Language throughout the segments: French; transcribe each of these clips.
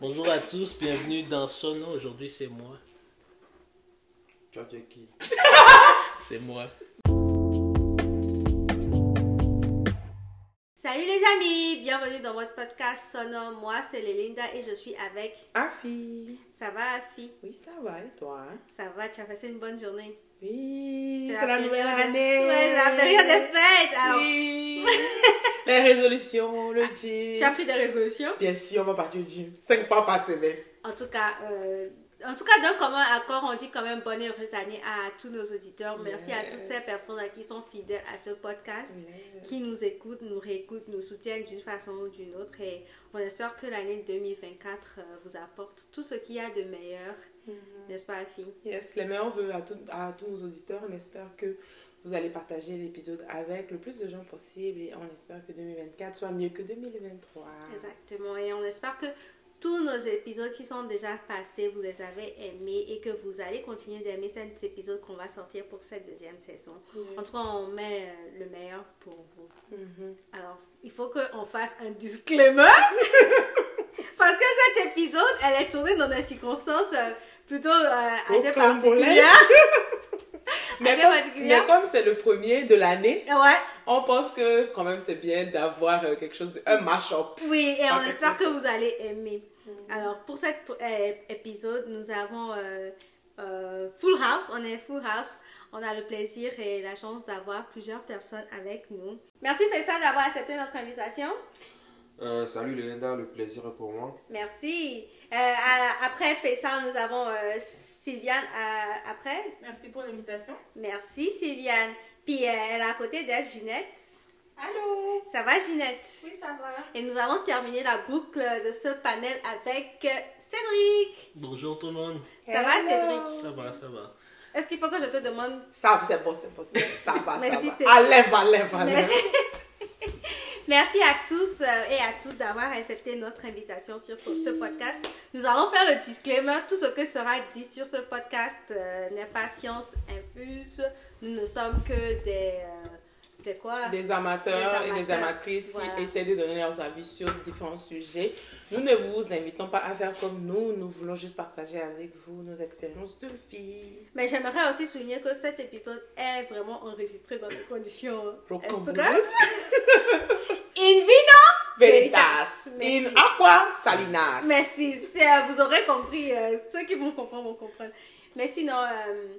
Bonjour à tous, bienvenue dans Sono. Aujourd'hui, c'est moi. Tu as dit qui C'est moi. Salut les amis, bienvenue dans votre podcast Sono. Moi, c'est Lélinda et je suis avec. Afi. Ça va, Afi? Oui, ça va, et toi? Ça va, tu as passé une bonne journée? Oui, C'est la, nouvelle année. Ouais, la période des fêtes. Alors, Oui. Les résolutions, le gym. tu as pris des résolutions? Bien sûr, on va partir au gym. Cinq fois par semaine. En tout cas, euh, en tout cas, d'un commun accord, on dit quand même bonne et heureuse année à tous nos auditeurs. Merci à toutes ces personnes qui sont fidèles à ce podcast, Yes. qui nous écoutent, nous réécoutent, nous soutiennent d'une façon ou d'une autre. Et on espère que l'année 2024 euh, vous apporte tout ce qu'il y a de meilleur, n'est-ce pas, fille Yes, les meilleurs vœux à, tout- à tous nos auditeurs. On espère que vous allez partager l'épisode avec le plus de gens possible et on espère que 2024 soit mieux que 2023. Exactement. Et on espère que tous nos épisodes qui sont déjà passés, vous les avez aimés et que vous allez continuer d'aimer ces épisodes qu'on va sortir pour cette deuxième saison. En tout cas, on met euh, le meilleur pour vous. Mhm. Alors, il faut qu'on fasse un disclaimer. Parce que cet épisode, elle est tournée dans des circonstances euh, plutôt euh, assez particulières. Mais, comme, particulière. mais comme c'est le premier de l'année, Ouais, on pense que quand même c'est bien d'avoir quelque chose, un mash-up. oui, et on espère que vous allez aimer. Alors, pour cet épisode, nous avons euh, euh, Full House. On est Full House. On a le plaisir et la chance d'avoir plusieurs personnes avec nous. Merci Faisal d'avoir accepté notre invitation. Euh, Salut Lélinda, le plaisir est pour moi. Merci. Euh, à- après Faisal, nous avons euh, Sylviane euh, après. Merci pour l'invitation. Merci Sylviane. Puis euh, elle est à côté d'elle, Ginette. Allô? Ça va Ginette? Oui, ça va. Et nous allons terminer la boucle de ce panel avec euh, Cédric. Bonjour tout le monde. Ça va. Cédric? Ça va, ça va. Est-ce qu'il faut que je te demande? Ça, c'est bon, c'est bon. Ça va, Merci, ça va. Allez, allez, allez. Merci. Merci à tous euh, et à toutes d'avoir accepté notre invitation sur ce podcast. Nous allons faire le disclaimer. Tout ce que sera dit sur ce podcast euh, n'est pas science infuse. Nous ne sommes que des... euh, des quoi? Des amateurs, Des et des amatrices voilà. qui essaient de donner leurs avis sur différents sujets. Nous ne vous invitons pas à faire comme nous. Nous voulons juste partager avec vous nos expériences de vie. Mais j'aimerais aussi souligner que cet épisode est vraiment enregistré dans des conditions extrêmes. In vino Veritas. In aqua salinas. Merci, vous aurez compris. euh, ceux qui vont comprendre vont comprendre. Mais sinon, euh,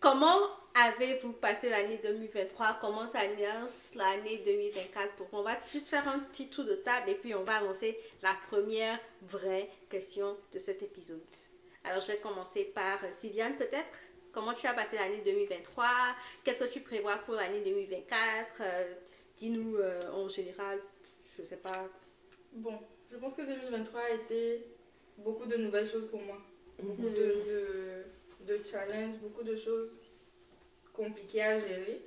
comment avez-vous passé l'année 2023 Comment s'annonce l'année 2024 pour, On va juste faire un petit tour de table et puis on va annoncer la première vraie question de cet épisode. Alors, je vais commencer par euh, Sylviane, peut-être? Comment tu as passé l'année 2023 Qu'est-ce que tu prévois pour l'année 2024 Euh, Dis-nous euh, en général, je sais pas. Bon, je pense que 2023 a été beaucoup de nouvelles choses pour moi. Beaucoup de, de, de challenges, beaucoup de choses compliquées à gérer.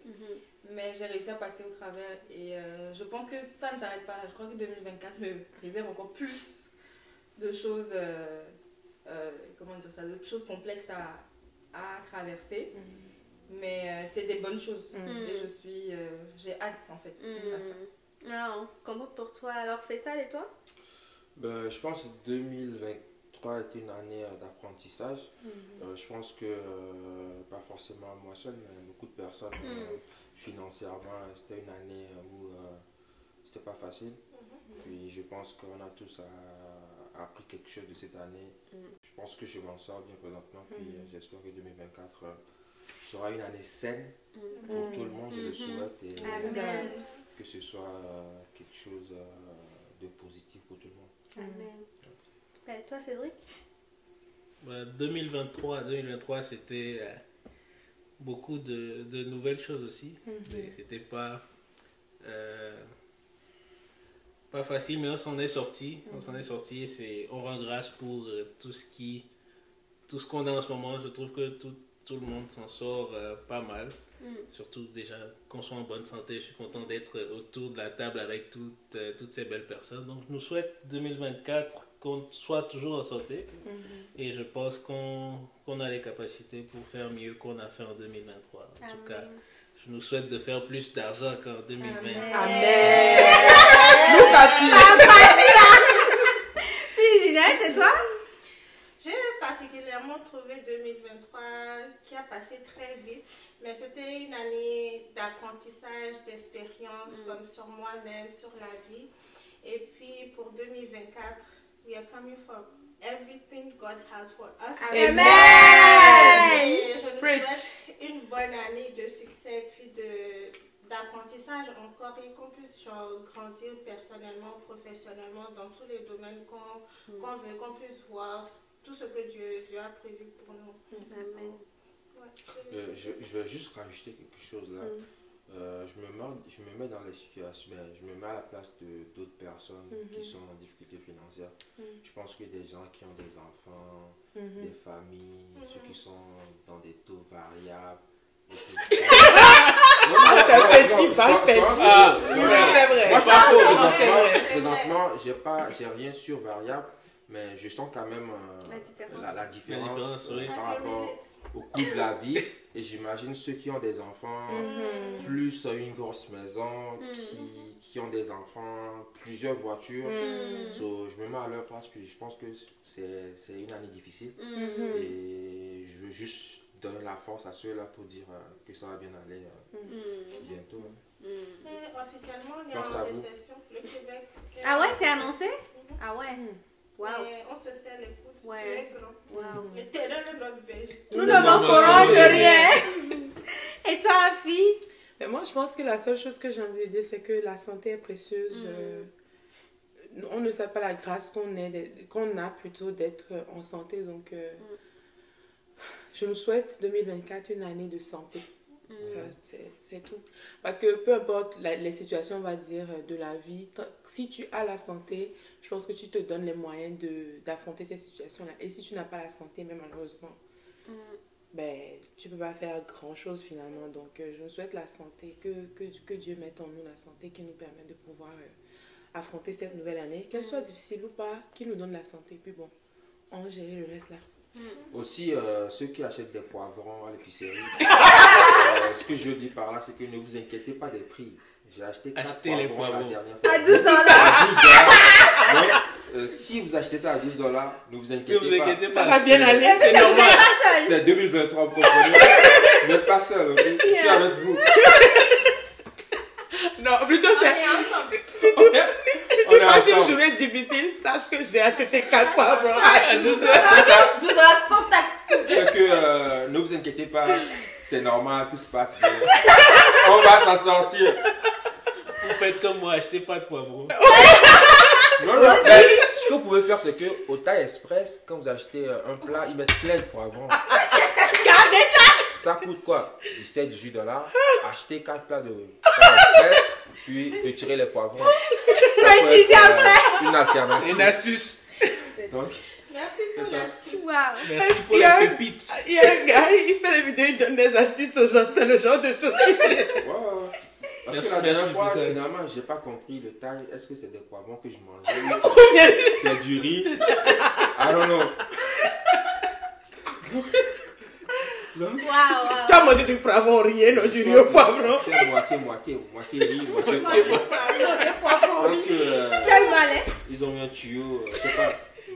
Mais j'ai réussi à passer au travers et euh, je pense que ça ne s'arrête pas là. Je crois que 2024 me réserve encore plus de choses, euh, euh, comment dire ça, de choses complexes à, à traverser. Mais euh, c'est des bonnes choses. Mhm. Et je suis, euh, j'ai hâte en fait à ça. Hmm. Non, comment pour toi? Alors, fais ça et toi? Ben, je pense que 2023 a été une année euh, d'apprentissage. Euh, je pense que, euh, pas forcément moi seul, mais beaucoup de personnes, Mm. financièrement, euh, c'était une année où c'était pas facile. Puis je pense qu'on a tous appris quelque chose de cette année. Je pense que je m'en sors bien présentement. Puis j'espère que 2024 euh, sera une année saine pour tout le monde, je le Mhm. souhaite. Et, Amen. que ce soit quelque chose de positif pour tout le monde. Amen. Toi, Cédric? Ben, 2023, 2023 c'était euh, beaucoup de, de nouvelles choses aussi. Et C'était pas, euh, pas facile, mais on s'en est sorti. On s'en est sorti. C'est, on rend grâce pour euh, tout ce qui, tout ce qu'on a en ce moment. Je trouve que tout, tout le monde s'en sort euh, pas mal. Mm. Surtout déjà qu'on soit en bonne santé. Je suis content d'être autour de la table avec toutes, toutes ces belles personnes. Donc je nous souhaite 2024 qu'on soit toujours en santé. Mm-hmm. Et je pense qu'on a les capacités pour faire mieux qu'on a fait en 2023. En tout cas, je nous souhaite de faire plus d'argent qu'en 2020. Amen. Amen. Puis Ginette, et toi? J'ai particulièrement trouvé 2023 qui a passé très vite. Mais c'était une année d'apprentissage, d'expérience, mm. comme sur moi-même, sur la vie. Et puis pour 2024, we are coming for everything God has for us. Amen. Et je nous souhaite une bonne année de succès, puis de d'apprentissage encore et qu'on puisse genre, grandir personnellement, professionnellement, dans tous les domaines qu'on qu'on veut, qu'on puisse voir tout ce que Dieu, Dieu a prévu pour nous. Amen. Ouais, Euh, je, je vais juste rajouter quelque chose là. Mm. Euh, je, me mets, je me mets dans les situations, ben, je me mets à la place de d'autres personnes Mhm. qui sont en difficulté financière. Mm. Je pense que des gens qui ont des enfants, Mhm. des familles, Mhm. ceux qui sont dans des taux variables. Ah, Ah, Oui, Ah, présentement, j'ai pas, j'ai rien sur variable, mais je sens quand même euh, La différence. la, la différence, différence, oui. euh, par rapport au coût de la vie. Et j'imagine ceux qui ont des enfants, Mhm. plus une grosse maison, Mhm. qui, qui ont des enfants, plusieurs voitures. Mhm. So, je me mets à leur place, puis je pense que c'est c'est une année difficile. Mm. Et je veux juste donner la force à ceux-là pour dire euh, que ça va bien aller euh, Mm. bientôt. hein. Mm. Et officiellement, on est Force en à vous. récession. Le Québec. Ah ouais, c'est annoncé? Ah ouais. Et on se serre les coudes. Ouais. Grand. Waouh. L'éternel est notre berger. Nous ne manquerons de rien. Et toi, fille Mais moi, je pense que la seule chose que j'ai envie de dire, c'est que la santé est précieuse. Mm. euh, on ne sait pas la grâce qu'on est, d'être- qu'on a plutôt d'être en santé. Donc, euh, Mm. je nous souhaite 2024 une année de santé. Mm. C'est- tout. Parce que peu importe la- les situations, on va dire, euh, de la vie, si tu as la santé, je pense que tu te donnes les moyens d'affronter ces situations-là. Et si tu n'as pas la santé, même malheureusement, Mm. ben, tu peux pas faire grand-chose finalement. Donc, euh, je souhaite la santé, que, que, que Dieu mette en nous la santé qui nous permet de pouvoir euh, affronter cette nouvelle année, qu'elle soit difficile ou pas, qu'il nous donne la santé. Puis bon, on gérer le reste là. Aussi, euh, ceux qui achètent des poivrons à l'épicerie, euh, ce que je dis par là, c'est que ne vous inquiétez pas des prix. J'ai acheté 4 Achetez les poivrons la poivrons. dernière fois. À 12 dollars. À 12 dollars. Donc, euh, si vous achetez ça à 12 dollars, ne vous Ne inquiétez vous pas. inquiétez Ça pas. va bien c'est- aller, c'est Vous normal. C'est 2023, vous comprenez? Vous n'êtes pas seul, Je suis avec vous. Non, plutôt c'est. est ensemble. Si tu, si une journée difficile, sache que j'ai acheté 4 poivrons. Juste- 12 dollars sans taxe. Donc, euh, ne vous inquiétez pas, c'est normal, tout se passe bien. On va s'en sortir. Vous faites comme moi, achetez pas de poivrons. Non, non, mais ce que vous pouvez faire, c'est que au Thai Express, quand vous achetez euh, un plat, ils mettent plein de poivrons. Gardez ça. Ça coûte quoi? 17, 18 dollars. Achetez 4 plats de Thai Express, puis retirez les poivrons. Vais utiliser être, euh, une Une astuce. Donc, Merci pour l'astuce. Merci pour Il y a les pépites. Il y a un gars, il fait des vidéos, il donne des astuces aux gens. C'est le genre de choses qu'il fait. ouais. Parce Merci, que la dernière fois, finalement, j'ai pas compris le Thai. Est-ce que c'est des poivrons que je mangeais? C'est du riz. I don't know. Waouh. Tu as mangé du poivron rien, non, du riz au poivron. C'est moitié, moitié, moitié riz, moitié poivron. Parce que euh, Tu as eu mal, hein ils ont mis un tuyau, euh, je sais pas.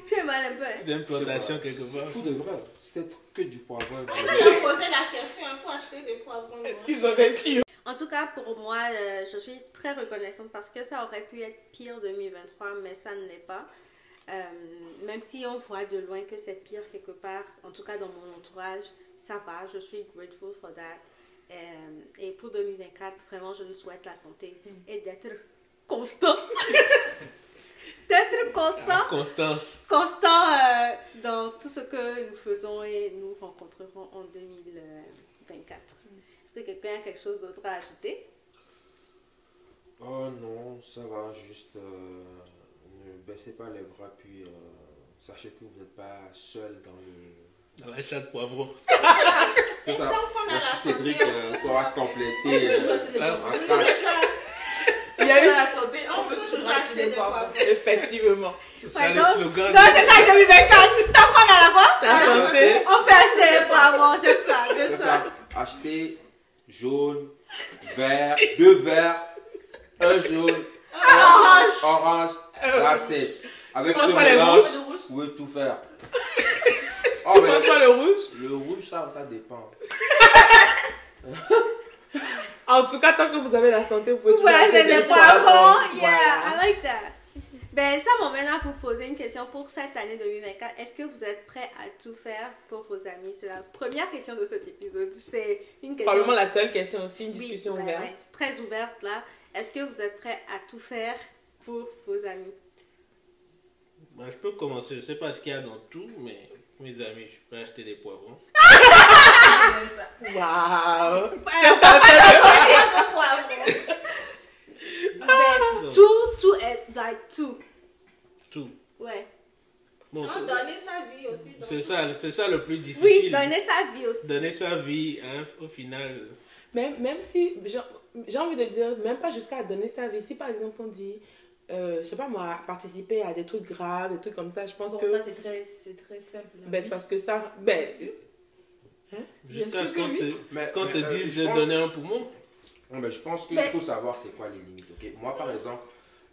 Tu as mal un peu. hein J'ai une plantation quelque part. Tout de vrai, c'était que du poivron. Posé la question un peu acheter des poivrons. Est-ce qu'ils ont des tuyaux En tout cas, pour moi, euh, je suis très reconnaissante parce que ça aurait pu être pire 2023, mais ça ne l'est pas. Euh, même si on voit de loin que c'est pire quelque part, en tout cas dans mon entourage, ça va. Je suis grateful for that. Euh, et pour 2024, vraiment, je nous souhaite la santé et d'être constant. d'être constant Constance. constant euh, dans tout ce que nous faisons et nous rencontrerons en 2024. Est-ce que quelqu'un a quelque chose d'autre à ajouter? Oh non, ça va, juste euh, ne baissez pas les bras, puis euh, sachez que vous n'êtes pas seul dans le. Dans l'achat de poivrons. C'est ça. Merci la Cédric euh, pour complété. euh, Ah, crack. Il y a eu. la santé, on peut toujours acheter des poivrons. Effectivement. Ce sera Ouais, le slogan. Non, c'est ça 2024. Tant qu'on a la quoi La santé. On peut acheter les poivrons. J'aime ça, C'est ça. Achetez jaune, vert, deux verts, un jaune, Orange. orange, that's it. Avec manges pas les mélange, rouges vous pouvez tout faire. Oh tu mais manges pas le rouge le rouge, ça, ça dépend. En tout cas, tant que vous avez la santé, vous pouvez toujours pouvez acheter acheter des poivrons. poivrons. Yeah, Voilà. I like that. Ben, ça m'emmène à vous poser une question pour cette année 2024. Est-ce que vous êtes prêts à tout faire pour vos amis? C'est la première question de cet épisode. C'est une question. Probablement la seule question aussi, une Oui, discussion ouverte. ouais, très ouverte là. Est-ce que vous êtes prêts à tout faire pour vos amis Bah, je peux commencer. Je sais pas ce qu'il y a dans tout, mais mes amis, je suis prêt à acheter des poivrons. Waouh Ben, tout, tout est like tout. Tout. Ouais. Bon, Non, donner sa vie aussi. c'est ça, c'est ça le plus Oui, difficile. donner sa vie aussi. Donner sa vie, hein, au final. Même, même si, j'ai j'ai envie de dire, même pas jusqu'à donner sa vie. Si par exemple on dit, euh, je sais pas moi, participer à des trucs graves, des trucs comme ça, je pense Bon, que. ça, c'est très, c'est très simple. hein. ben, c'est parce que ça. Ben, Jusqu'à sûr ce qu'on te, Mais- mais, te euh, dise je de pense- donner un poumon. Non, mais je pense qu'il Mais- faut savoir c'est quoi les limites. ok? Moi, par exemple,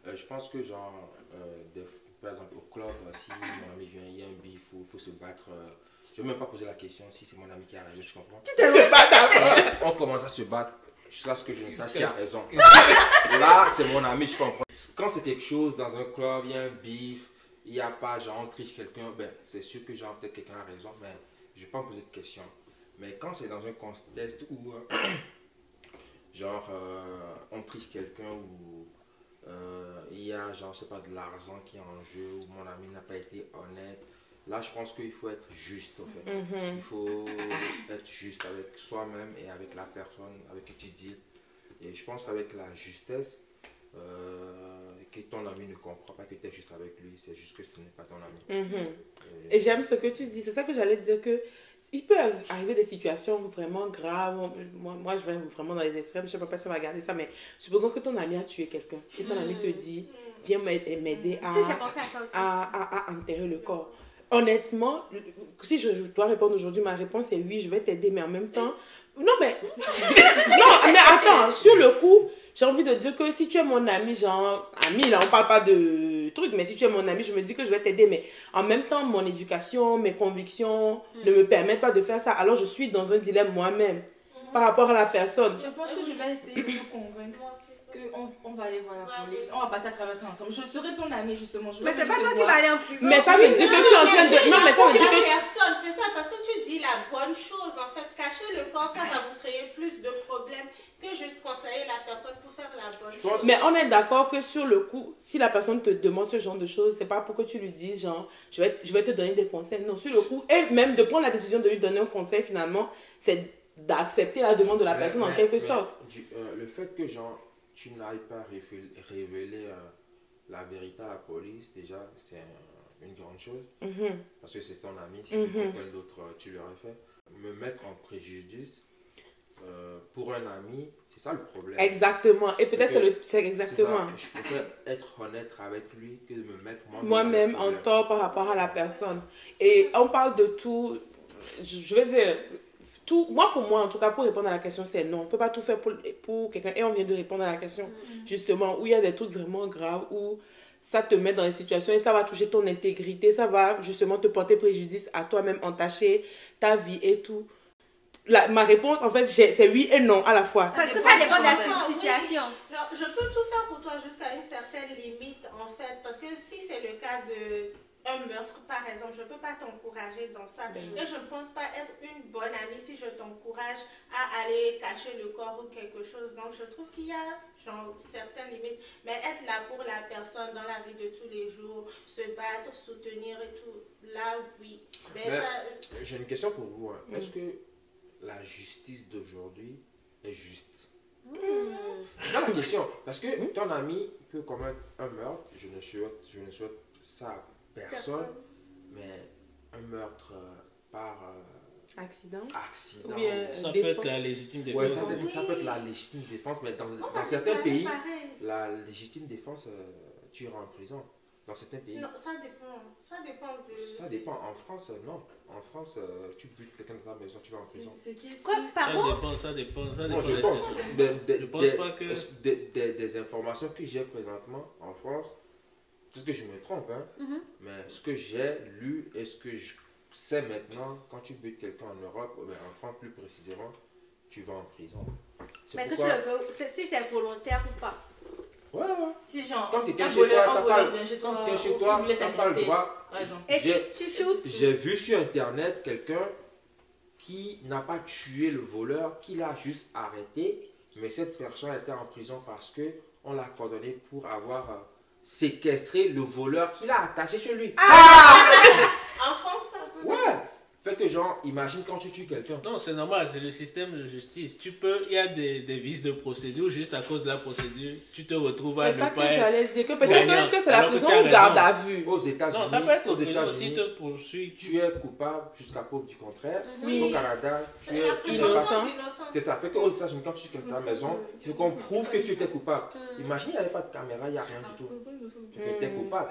euh, je pense que, genre, euh, des- par exemple, au club, euh, si mon ami vient, il y a un bif, il faut, faut se battre. euh, je ne vais même pas poser la question si c'est mon ami qui a raison, tu comprends? Euh, On commence à se battre jusqu'à ce que je ne sache qui a raison. Là, c'est mon ami, je comprends. Quand c'est quelque chose dans un club, il y a un bif, il n'y a pas, genre, on triche quelqu'un, ben, c'est sûr que, genre, peut-être quelqu'un a raison, mais je ne vais pas me poser de questions. Mais quand c'est dans un contexte où. euh, genre euh, on triche quelqu'un ou euh, il y a genre je sais pas de l'argent qui est en jeu ou mon ami n'a pas été honnête là je pense qu'il faut être juste en fait mhm. il faut être juste avec soi-même et avec la personne avec qui tu deals et je pense qu'avec la justesse euh, que ton ami ne comprend pas que tu es juste avec lui c'est juste que ce n'est pas ton ami Mhm. Et- Et j'aime ce que tu dis. C'est ça que j'allais dire que il peut arriver des situations vraiment graves. Moi, moi, je vais vraiment dans les extrêmes. Je sais pas si on va garder ça, mais supposons que ton ami a tué quelqu'un et ton ami te dit viens m'aider à, à, à enterrer le corps. Honnêtement, si je, je dois répondre aujourd'hui, ma réponse est oui, je vais t'aider, mais en même temps. Non, mais. non, mais attends, sur le coup, j'ai envie de dire que si tu es mon ami, genre. Ami, là, on parle pas de truc, mais si tu es mon ami, je me dis que je vais t'aider, mais en même temps, mon éducation, mes convictions ne me permettent pas de faire ça. Alors, je suis dans un dilemme moi-même par rapport à la personne. Je pense que je vais essayer de vous convaincre. Qu'on on va aller voir la police. On va passer à travers ça ensemble. Je serai ton ami, justement. Je Mais c'est pas toi qui vas aller en prison. Mais ça veut dire que tu es en train de. Non, mais ça veut dire que. personne, c'est ça, parce que tu dis la bonne chose. En fait, cacher le corps, ça va vous créer plus de problèmes que juste conseiller la personne pour faire la bonne chose. Mais on est d'accord que sur le coup, si la personne te demande ce genre de choses, c'est pas pour que tu lui dises, genre, je vais, je vais te donner des conseils. Non, sur le coup, et même de prendre la décision de lui donner un conseil, finalement, c'est d'accepter la demande de la Mais- personne en quelque mais sorte. du- euh, le fait que genre, tu n'ailles pas révéler, révéler, euh, la vérité à la police, déjà, c'est un- une grande chose. Mhm. Parce que c'est ton ami, si Mhm. c'est quelqu'un d'autre, tu l'aurais fait. Me mettre en préjudice euh, pour un ami, c'est ça le problème. Exactement. Et peut-être c'est exactement. ça. Je préfère être honnête avec lui que de me mettre moi-même Moi-même dans en tort par rapport à la personne. Et on parle de tout. Je je vais dire. Tout, moi, pour moi, en tout cas, pour répondre à la question, c'est non. On ne peut pas tout faire pour, pour quelqu'un. Et on vient de répondre à la question, justement, où il y a des trucs vraiment graves, où ça te met dans des situations et ça va toucher ton intégrité, ça va justement te porter préjudice à toi-même, entacher ta vie et tout. La- ma réponse, en fait, c'est oui et non à la fois. Parce que ça dépend de la situation. Alors, je peux tout faire pour toi jusqu'à une certaine limite, en fait. Parce que si c'est le cas de un meurtre, par exemple, je ne peux pas t'encourager dans ça. Et je ne pense pas être une bonne amie si je t'encourage à aller cacher le corps ou quelque chose. Donc, je trouve qu'il y a genre, certaines limites. Mais être là pour la personne dans la vie de tous les jours, se battre, soutenir et tout, là, oui. Mais, Mais- ça, J'ai une question pour vous. hein. Mm. Est-ce que la justice d'aujourd'hui est juste? Hmm. C'est ça la question. Parce que ton ami peut commettre un meurtre, je ne souhaite, je ne souhaite ça personne, Personne. mais un meurtre euh, par euh, Accident bien Ça peut être la légitime Ouais, défense. ça, peut être- Oui. ça peut être la légitime défense, mais dans, certains pays, pareil. la légitime défense, euh, tu iras en prison. Dans certains pays, Non, ça dépend. Ça dépend de. ça dépend. En France, euh, non. En France, euh, tu butes quelqu'un dans ta maison, tu vas en prison. Ce qui est Quoi, Ça pardon? dépend, ça dépend, ça Moi, dépend je pense. Je pense pas que- des, des- des informations que j'ai présentement en France, c'est ce que je me trompe, hein, Mhm. mais ce que j'ai lu et ce que je sais maintenant, quand tu butes quelqu'un en Europe, en France plus précisément, tu vas en prison. Mais que tu le veux, si c'est volontaire ou pas. Ouais, ouais. Si, genre, Quand quelqu'un un chez voleur, toi, un t'as voleur pas- quand pas le droit. J'ai- tu shootes. J'ai vu sur internet quelqu'un qui n'a pas tué le voleur, qui l'a juste arrêté, mais cette personne était en prison parce que on l'a condamné pour avoir séquestré le voleur qu'il a attaché chez lui. En France, c'est un peu. Ouais. Fait que genre, imagine quand tu tues quelqu'un. Non, c'est normal, c'est le système de justice. Tu peux, il y a des, des vices de procédure, juste à cause de la procédure, tu te retrouves à C'est ne ça pas que être. j'allais dire. Que peut-être que est-ce que c'est la Alors que prison ou garde à vue Aux États-Unis, Non, ça peut être aux aux États-Unis, te poursuit. tu es coupable jusqu'à preuve du contraire. Oui. Au Canada, tu C'est es innocent. C'est ça. Fait qu'aux États-Unis, quand tu tues quelqu'un à la maison, il faut qu'on prouve que tu étais coupable. Imagine, il n'y avait pas de caméra, il n'y a rien du tout. Tu étais coupable.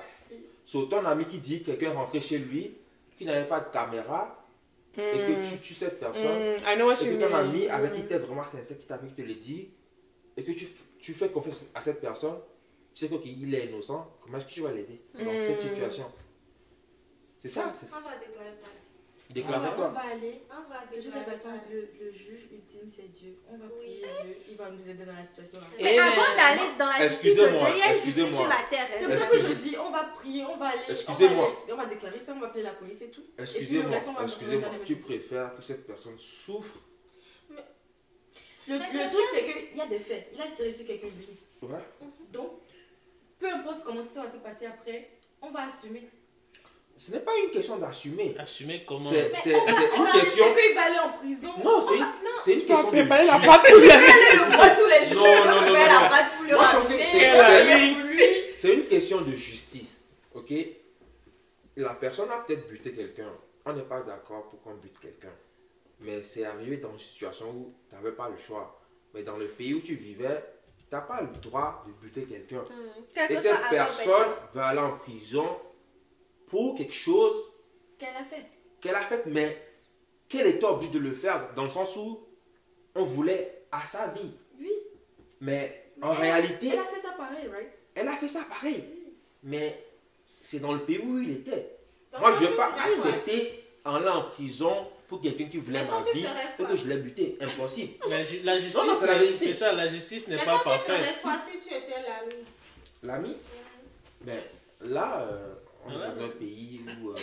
Sur ton ami qui dit que quelqu'un est rentré chez lui, qui n'avait pas de caméra, et que tu tues cette personne, Hmm, I know what et que ton ami avec qui Hmm. tu es vraiment sincère, qui t'a vu, te le dit, et que tu, tu fais confiance à cette personne, tu sais qu'il est innocent, comment est-ce que tu vas l'aider dans Hmm. cette situation? C'est ça, c'est On ça. Va déclarer. On va, on aller. On va De toute façon, le, le juge ultime, c'est Dieu. On va prier Dieu. Il va nous aider dans la situation. là. Mais Eh, avant d'aller dans la justice de Dieu, il y a une justice excusez-moi. sur la terre. C'est pour ça que je dis, on va prier, on va aller. Excusez-moi. On va, aller, on va déclarer ça, on va appeler la police et tout. Et puis le Excusez-moi, reste, on va excusez-moi, tu préfères que cette personne souffre? Le, Mais le truc, c'est qu'il y a des faits. Il a tiré sur quelqu'un, lui. Ouais. Donc, peu importe comment ça va se passer après, on va assumer. Ce n'est pas une question d'assumer. Assumer comment. C'est c'est- c'est une question. assumer qu'il va aller en prison. Non, c'est une, c'est une question de préparer la justice. pâte. Il le voit tous les jours. Non, il non, non, la pour le Moi, c'est- il va c'est-. C'est une question de justice. Ok? La personne a peut-être buté quelqu'un. On n'est pas d'accord pour qu'on bute quelqu'un. Mais c'est arrivé dans une situation où tu n'avais pas le choix. Mais dans le pays où tu vivais, tu n'as pas le droit de buter quelqu'un. Hmm. Et cette personne ben, va aller en prison pour quelque chose qu'elle a fait. qu'elle a fait, mais qu'elle était obligée de le faire dans le sens où on voulait à sa vie. Oui. Mais en Elle- réalité, Elle a fait ça pareil, right? elle a fait ça pareil. Mais c'est dans le pays où il était. Moi, je ne vais pas accepter en allant en prison pour quelqu'un qui voulait Mais ma vie et que je l'ai buté. Impossible. La, ju- la justice, Non, non, la vérité. ça, la justice n'est Mais pas quand tu ferais parfaite. quoi si tu étais l'ami L'ami? Ben là, euh, on est dans un pays où. euh,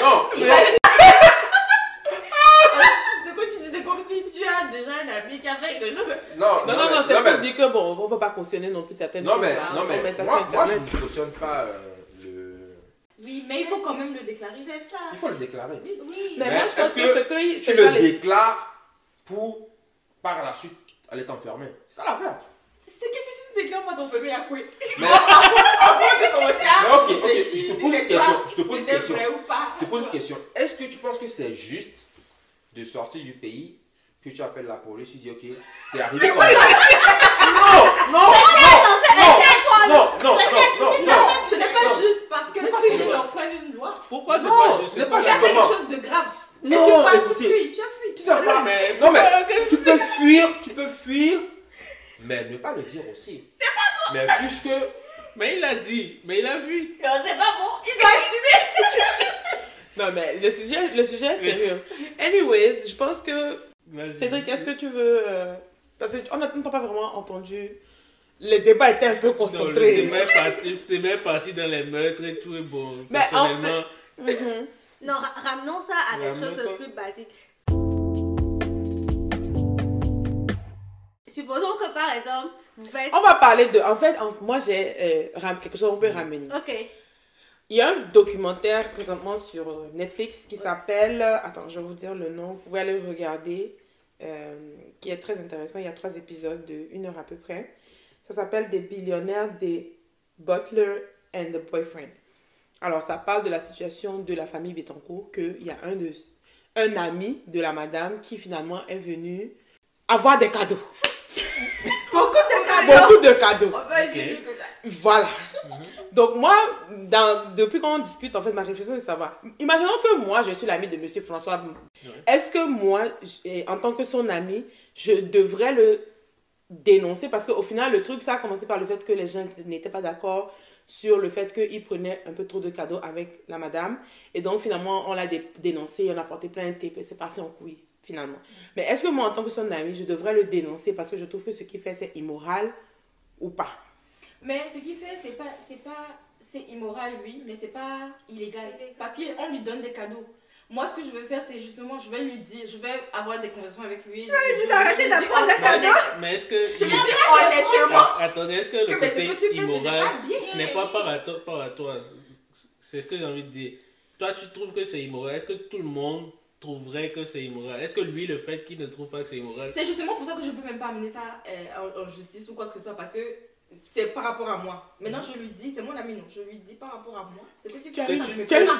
non, Ce que tu disais comme si tu as déjà un ami qui a fait quelque chose. non, Non, non, non, mais- c'est pour mais- dire que bon, on ne peut pas cautionner non plus certaines Non, choses. mais, hein. non, mais met ça moi, sur moi, je ne cautionne pas euh, le. Oui, mais il faut quand même le déclarer. C'est ça. Il faut le déclarer. Oui. Mais, Mais moi, je pense que, que ce que Tu le ça, déclares pour, par la suite, aller t'enfermer. C'est ça l'affaire. C'est que si tu déclares pas ton famille à quoi? Mais, Avant de commencer Mais à ok, je te pose une c'est question, je te pose une question. je te pose une question. Est-ce que tu penses que c'est juste de sortir du pays, que tu appelles la police, tu dis ok, c'est arrivé comme ça? Non, non, non, non, non, non, non, non. Ce n'est pas Non. juste parce que tu c'est vrai enfreint d'une loi. Pourquoi c'est Non, pas juste? Ce n'est pas Tu as fait quelque chose de grave. Mais Non, tu pars, tu fuis, tu as fui. Tu dois pas- mais- Non mais Qu'est-ce tu peux fuir, tu peux fuir, mais ne pas le dire aussi. Mais puisque Mais il a dit, mais il a vu. Non, c'est pas bon. Il doit assumer. Non, mais le sujet, le sujet est sérieux. Anyways, je pense que. Cédric, est-ce que tu veux. euh, Parce qu'on n'a pas vraiment entendu. Les débats étaient un peu Non, le débat est parti- t'es même parti dans les meurtres et tout est bon. Mais en Personnellement, Mhm. Non, ra- ramenons ça à quelque chose de plus basique. Supposons que par exemple, vous faites. On va parler de. En fait, en- moi, j'ai euh, quelque chose qu'on peut ramener. Ok. Il y a un documentaire présentement sur euh, Netflix qui s'appelle. euh, Attends, je vais vous dire le nom. Vous pouvez aller le regarder. euh, qui est très intéressant. Il y a trois épisodes de une heure à peu près. Ça s'appelle Des billionnaires, des Butler and the Boyfriend. Alors, ça parle de la situation de la famille Bettencourt, qu'il y a un, de, un ami de la madame qui finalement est venu avoir des cadeaux. Beaucoup de cadeaux. Beaucoup de cadeaux. On va que ça. Voilà. Donc moi, dans, depuis qu'on discute, en fait, ma réflexion c'est de savoir. Imaginons que moi, je suis l'ami de Monsieur François. Ouais. Est-ce que moi, en tant que son ami, je devrais le dénoncer? Parce qu'au final, le truc, ça a commencé par le fait que les gens n'étaient pas d'accord sur le fait qu'il prenait un peu trop de cadeaux avec la madame. Et donc, finalement, on l'a dé- dénoncé, on a porté plainte et c'est parti en couille, finalement. Mais est-ce que moi, en tant que son ami, je devrais le dénoncer parce que je trouve que ce qu'il fait, c'est immoral ou pas? Mais ce qu'il fait, c'est pas, c'est pas, c'est immoral, oui, mais c'est pas illégal. Parce qu'on lui donne des cadeaux. Moi, ce que je vais faire, c'est justement, je vais lui dire, je vais avoir des conversations avec lui. Tu vas lui dire d'arrêter d'apprendre des cadeaux Mais est-ce que. Je lui dis honnêtement. Attendez, est-ce que le côté que tu fais, ce n'est immoral, ce n'est pas par à toi. C'est ce que j'ai envie de dire. Toi, tu trouves que c'est immoral. Est-ce que tout le monde trouverait que c'est immoral? Est-ce que lui, le fait qu'il ne trouve pas que c'est immoral C'est justement pour ça que je peux même pas amener ça euh, en, en justice ou quoi que ce soit parce que c'est par rapport à moi. Maintenant, je lui dis, c'est mon ami, non, je lui dis par rapport à moi. Ce que tu fais, ça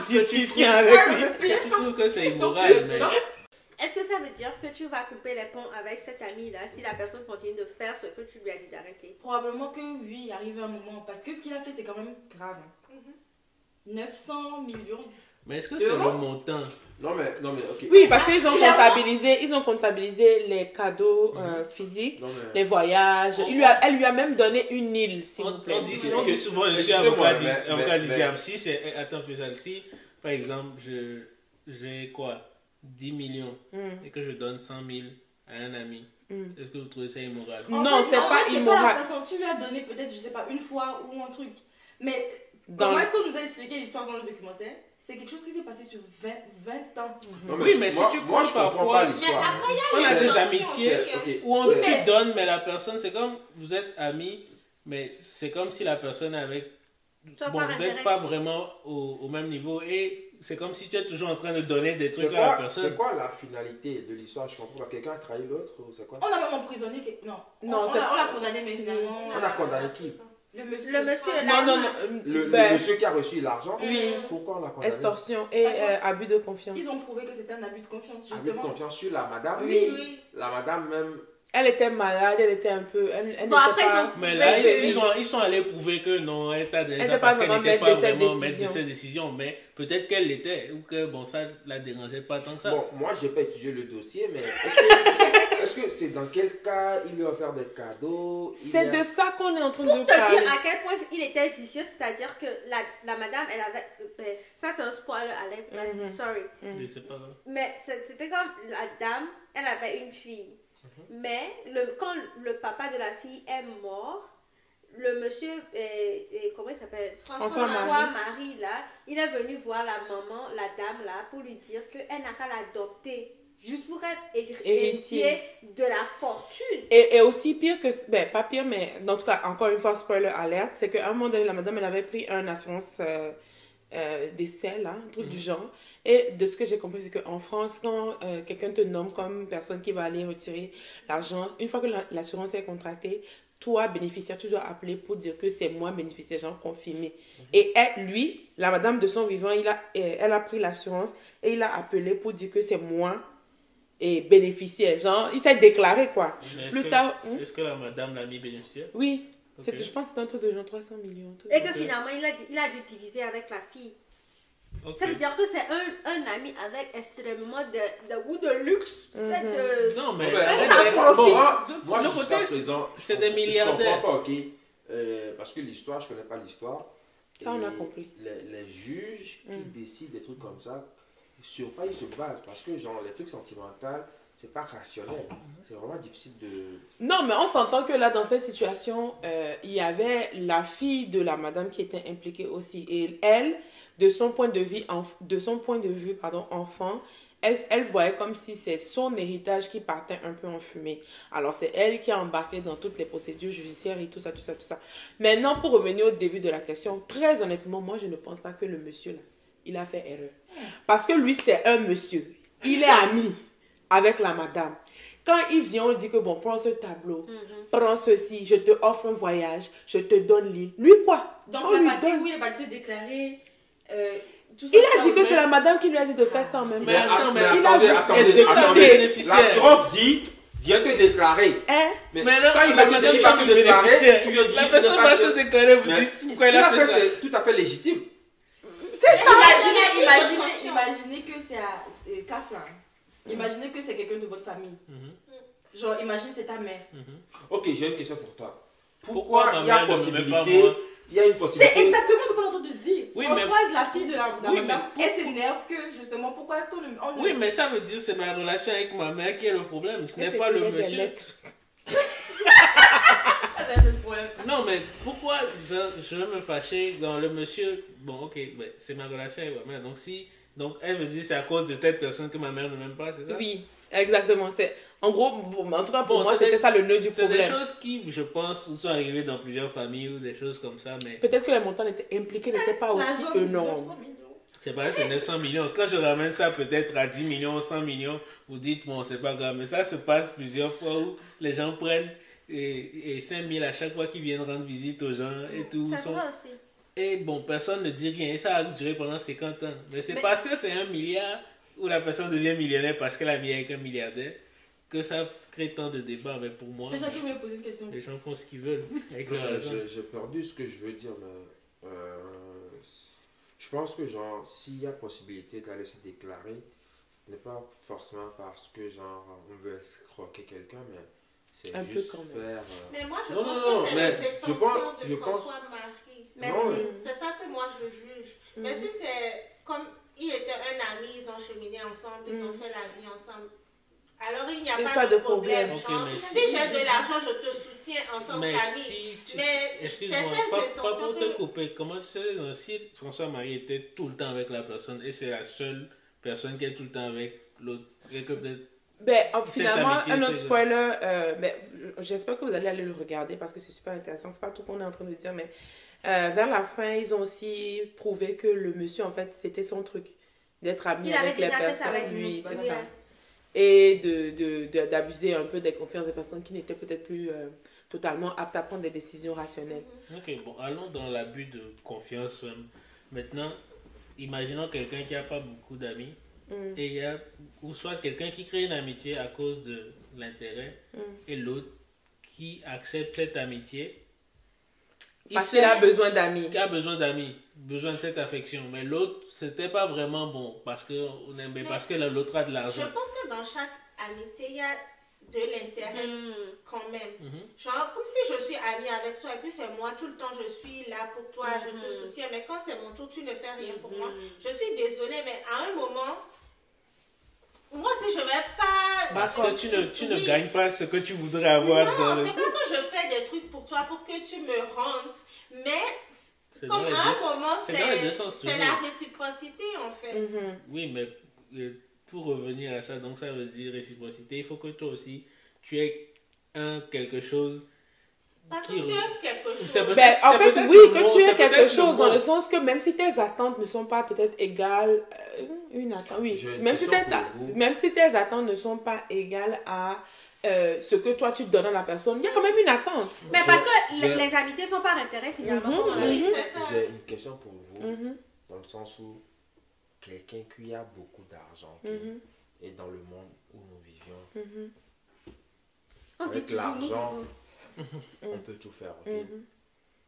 tu discussion avec lui? Tu trouves que c'est immoral, mais. non. Est-ce que ça veut dire que tu vas couper les ponts avec cet ami-là si la personne continue de faire ce que tu lui as dit d'arrêter? Probablement que oui, arrive un moment. Parce que ce qu'il a fait, c'est quand même grave. hein. 900 millions. Mais est-ce que c'est le montant? Non, mais, non, mais, ok. Oui, parce qu'ils ont comptabilisé, ils ont comptabilisé les cadeaux euh, physiques, Non, mais. les voyages. Il lui a, elle lui a même donné une île, s'il vous plaît. on dit, on dit souvent, je suis avocat. Si c'est. Attends, si par exemple, je j'ai quoi? 10 millions Mm. et que je donne 100 000 à un ami, Mm. est-ce que vous trouvez ça immoral? En Non, c'est pas fait, immoral. la façon, tu lui as donné peut-être, je sais pas, une fois ou un truc. Mais Dans comment le- est-ce qu'on nous a expliqué l'histoire dans le documentaire? C'est quelque chose qui s'est passé sur 20, 20 ans. Non, Oui, mais si tu moi, je parfois- pas Mais l'histoire. On a des amitiés. Où on, tu donnes, mais la personne, c'est comme vous êtes amis, mais c'est comme si la personne est avec. Soit Bon, vous n'êtes pas vraiment au, au même niveau et c'est comme si tu es toujours en train de donner des trucs à la personne. c'est quoi la finalité de l'histoire? Je comprends pas. Quelqu'un a trahi l'autre ou c'est quoi? On a même emprisonné. Non, Non, on, on l'a- on l'a condamné, mais finalement. On a condamné qui? Le monsieur. Le monsieur. Non, non, non. euh, le, le ben, monsieur qui a reçu l'argent Oui. Pourquoi on l'a condamné extorsion et euh, abus de confiance. Ils ont prouvé que c'était un abus de confiance, justement. confiance sur la madame Oui. Oui. La madame même. Elle était malade, elle était un peu. Elle, elle Bon, après, pas- ils ont- Mais là, Mais- ils, ils sont, ils sont allés prouver que non, elle était déjà Elle était pas parce qu'elle vraiment n'était maître pas vraiment maître de ses décisions. Mais peut-être qu'elle l'était ou que bon, ça la dérangeait pas tant que ça. Bon, moi, j'ai pas étudié le dossier, mais est-ce que est-ce que c'est dans quel cas il lui a offert des cadeaux? C'est a- de ça qu'on est en train Pour de te parler. dire à quel point il était vicieux, c'est-à-dire que la, la madame, elle avait. ben, ça, c'est un spoiler alert, Mhm. sorry. Mais c'est pas grave. Mais c'est- c'était comme la dame, elle avait une fille. Mhm. Mais le, quand le papa de la fille est mort, le monsieur, euh, euh, comment il s'appelle? François Marie. Marie, là, il est venu voir la maman, la dame là, pour lui dire qu'elle n'a qu'à l'adopter. Juste pour être héri- Héritier. de la fortune. Et, et aussi pire que, ben pas pire, mais en tout cas, encore une fois, spoiler alerte, c'est qu'à un moment donné, la madame, elle avait pris un assurance euh, euh, décès, là, un truc du genre. Et de ce que j'ai compris, c'est qu'en France, quand euh, quelqu'un te nomme comme personne qui va aller retirer l'argent, une fois que la- l'assurance est contractée, toi, bénéficiaire, tu dois appeler pour dire que c'est moi, bénéficiaire, genre confirmé. Et elle, lui, la madame de son vivant, il a, euh, elle a pris l'assurance et il a appelé pour dire que c'est moi et bénéficiaire. Genre, il s'est déclaré, quoi. Plus que- tard, hein? Est-ce que la madame l'a mis bénéficiaire? Oui, Ok. c'est- je pense que c'est un truc de genre 300 millions. Et que finalement, il a, il a dû diviser avec la fille. Ok. Ça veut dire que c'est un, un ami avec extrêmement de, de goût de luxe. Mhm. peut-être de- Non, mais. Mais ça profite. Moi, de- côté, c'est des comprends- Je milliardaires. comprends pas, ok euh, Parce que l'histoire, je connais pas l'histoire. Ça, on a compris. Les, les juges qui Mm. décident des trucs comme ça, sur quoi ils se basent Parce que, genre, les trucs sentimentaux, c'est pas rationnel. C'est vraiment difficile de. Non, mais on s'entend que là, dans cette situation, euh, il y avait la fille de la madame qui était impliquée aussi. Et elle, de son point de vue, de son point de vue pardon, enfant, elle, elle voyait comme si c'est son héritage qui partait un peu en fumée. Alors, c'est elle qui a embarqué dans toutes les procédures judiciaires et tout ça, tout ça, tout ça. Maintenant, pour revenir au début de la question, très honnêtement, moi, je ne pense pas que le monsieur, là, il a fait erreur. Parce que lui, c'est un monsieur. Il est ami avec la madame. Quand il vient, on dit que bon, prends ce tableau, prends ceci, je te offre un voyage, je te donne l'île. Lui, quoi? Donc, On il lui a parti donne. où? Il parti se déclarer. Euh, tout ça, Il a dit que c'est la madame qui lui a dit de faire ça en même Mais temps. attends, mais il a attendez, juste- attendez. bénéficiaire- L'assurance dit, viens te déclarer. Hein? Mais, Mais non, quand il va te dire, déclarer, tu lui dis, La il personne ne va se déclarer, vous Mais dites pourquoi il a a fait ça. c'est tout à fait légitime. Imaginez, imaginez, imaginez que c'est à euh, Kafla. Imaginez que c'est quelqu'un de votre famille. Mhm. Genre, imagine, c'est ta mère. Ok, j'ai une question pour toi. Pourquoi il y a possibilité Il y a une C'est possibilité. exactement ce qu'on est en train de dire. Oui, mais- Françoise, la fille de la, de la Oui, madame, mais elle s'énerve que justement, pourquoi est-ce qu'on on Oui, mais ça veut dire que c'est ma relation avec ma mère qui est le problème. Ce n'est C'est pas le monsieur. lettres. C'est le problème. Non, mais pourquoi je, je vais me fâcher dans le monsieur? Bon, ok, mais c'est ma relation avec ma mère. Donc, si. Donc, elle me dit c'est à cause de telle personne que ma mère ne m'aime pas, c'est ça? Oui, exactement. C'est en gros, en tout cas pour Bon, moi, c'était ça le nœud du C'est des problème. choses qui, je pense, sont arrivées dans plusieurs familles ou des choses comme ça, mais Peut-être que les montants étaient impliqués n'étaient pas aussi énormes. 900 millions. c'est pas c'est 900 millions. Quand je ramène ça peut-être à 10 millions, 100 millions, vous dites, bon, c'est pas grave. Mais ça se passe plusieurs fois où les gens prennent et, et 5 000 à chaque fois qu'ils viennent rendre visite aux gens et tout. Ça Sont- doit aussi. Et bon, personne ne dit rien. Et ça a duré pendant 50 ans. Mais c'est Mais- parce que c'est un milliard où la personne devient millionnaire parce qu'elle a mis avec un milliardaire que ça crée tant de débats. Mais pour moi, C'est ça qui voulait poser une question. les gens font ce qu'ils veulent avec leur argent. j'ai- perdu ce que je veux dire, mais euh, je pense que genre, s'il y a possibilité d'aller se déclarer, ce n'est pas forcément parce que genre on veut escroquer quelqu'un, mais c'est Un peu juste quand même. faire. euh, Mais moi, je Non, pense non, non, que c'est mais les je pense- de je pense- François-Marie. Merci. Non, C'est ça que moi, je juge. Mais si c'est comme il était un ami, ils ont cheminé ensemble, ils ont fait la vie ensemble. Alors il n'y a pas, pas de de problème. si si- j'ai de l'argent, je te soutiens en tant Mais qu'ami. si tu Mais excuse-moi, pas, pour te couper, comment tu sais, non, si François-Marie était tout le temps avec la personne et c'est la seule personne qui est tout le temps avec l'autre, et que peut-être Ben, euh, finalement, amitié, un autre spoiler, euh, ben, j'espère que vous allez aller le regarder parce que c'est super intéressant. C'est pas tout qu'on est en train de dire, mais euh, vers la fin, ils ont aussi prouvé que le monsieur, en fait, c'était son truc. D'être ami Il avait avec les personnes, avec lui, c'est Oui, ça. hein. Et de, de, de- d'abuser un peu des confiances des personnes qui n'étaient peut-être plus euh, totalement aptes à prendre des décisions rationnelles. Ok, bon, allons dans l'abus de confiance. euh, Maintenant, imaginons quelqu'un qui n'a pas beaucoup d'amis, Mm. et il y a, ou soit quelqu'un qui crée une amitié à cause de l'intérêt, Mm. et l'autre qui accepte cette amitié. Il Parce qu'il a besoin d'amis. qu'il a besoin d'amis, besoin de cette affection, mais l'autre, c'était pas vraiment bon, parce que, on aimait, parce que l'autre a de Je l'argent. pense que dans chaque amitié, il y a de l'intérêt Hmm. quand même. Mhm. Genre, comme si je suis amie avec toi et puis c'est moi tout le temps, je suis là pour toi, je te Mhm. soutiens. Mais quand c'est mon tour, tu ne fais rien pour Mhm. moi. Je suis désolée, mais à un moment, moi si je vais pas. Parce que tu ne, tu ne Oui. gagnes pas ce que tu voudrais avoir dans le pas que je fais des trucs pour toi pour que tu me rendes, mais comme à un moment, c'est la réciprocité en fait. Mhm. Oui, mais euh, pour revenir à ça, donc ça veut dire réciprocité. Il faut que toi aussi, tu aies un quelque chose. Pas que tu as quelque chose. Peut- Ben, en fait, oui, que tu aies quelque chose dans le sens que même si tes attentes ne sont pas peut-être égales, euh, une attente, oui, même si, vous. même si tes attentes ne sont pas égales à euh, ce que toi tu donnes à la personne, il y a quand même une attente. Mais parce que les, les amitiés sont par intérêt finalement. Mhm, ça. J'ai une question pour vous, Mhm, dans le sens où quelqu'un qui a beaucoup d'argent mhm, et dans le monde où nous vivions, mhm, avec l'argent, on peut tout faire. mhm.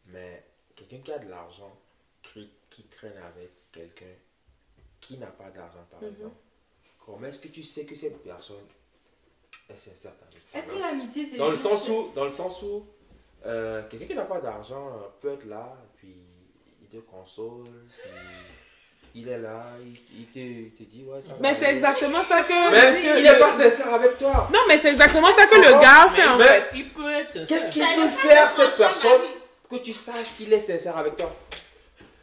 Mais quelqu'un qui a de l'argent, qui, qui traîne avec quelqu'un qui n'a pas d'argent, par Mhm. exemple, comment est-ce que tu sais que cette personne est sincère avec toi Est-ce que l'amitié, c'est dans le juste- sens où, dans le sens où euh, quelqu'un qui n'a pas d'argent euh, peut être là, puis il te console, puis il est là, il, il te, il te dit ouais ça Mais c'est exactement ça que. Mais il n'est pas sincère avec toi. Non, mais c'est exactement ça que le gars a fait en mais- fait. Il peut être. Qu'est-ce qu'il peut faire cette personne que tu saches qu'il est sincère avec toi?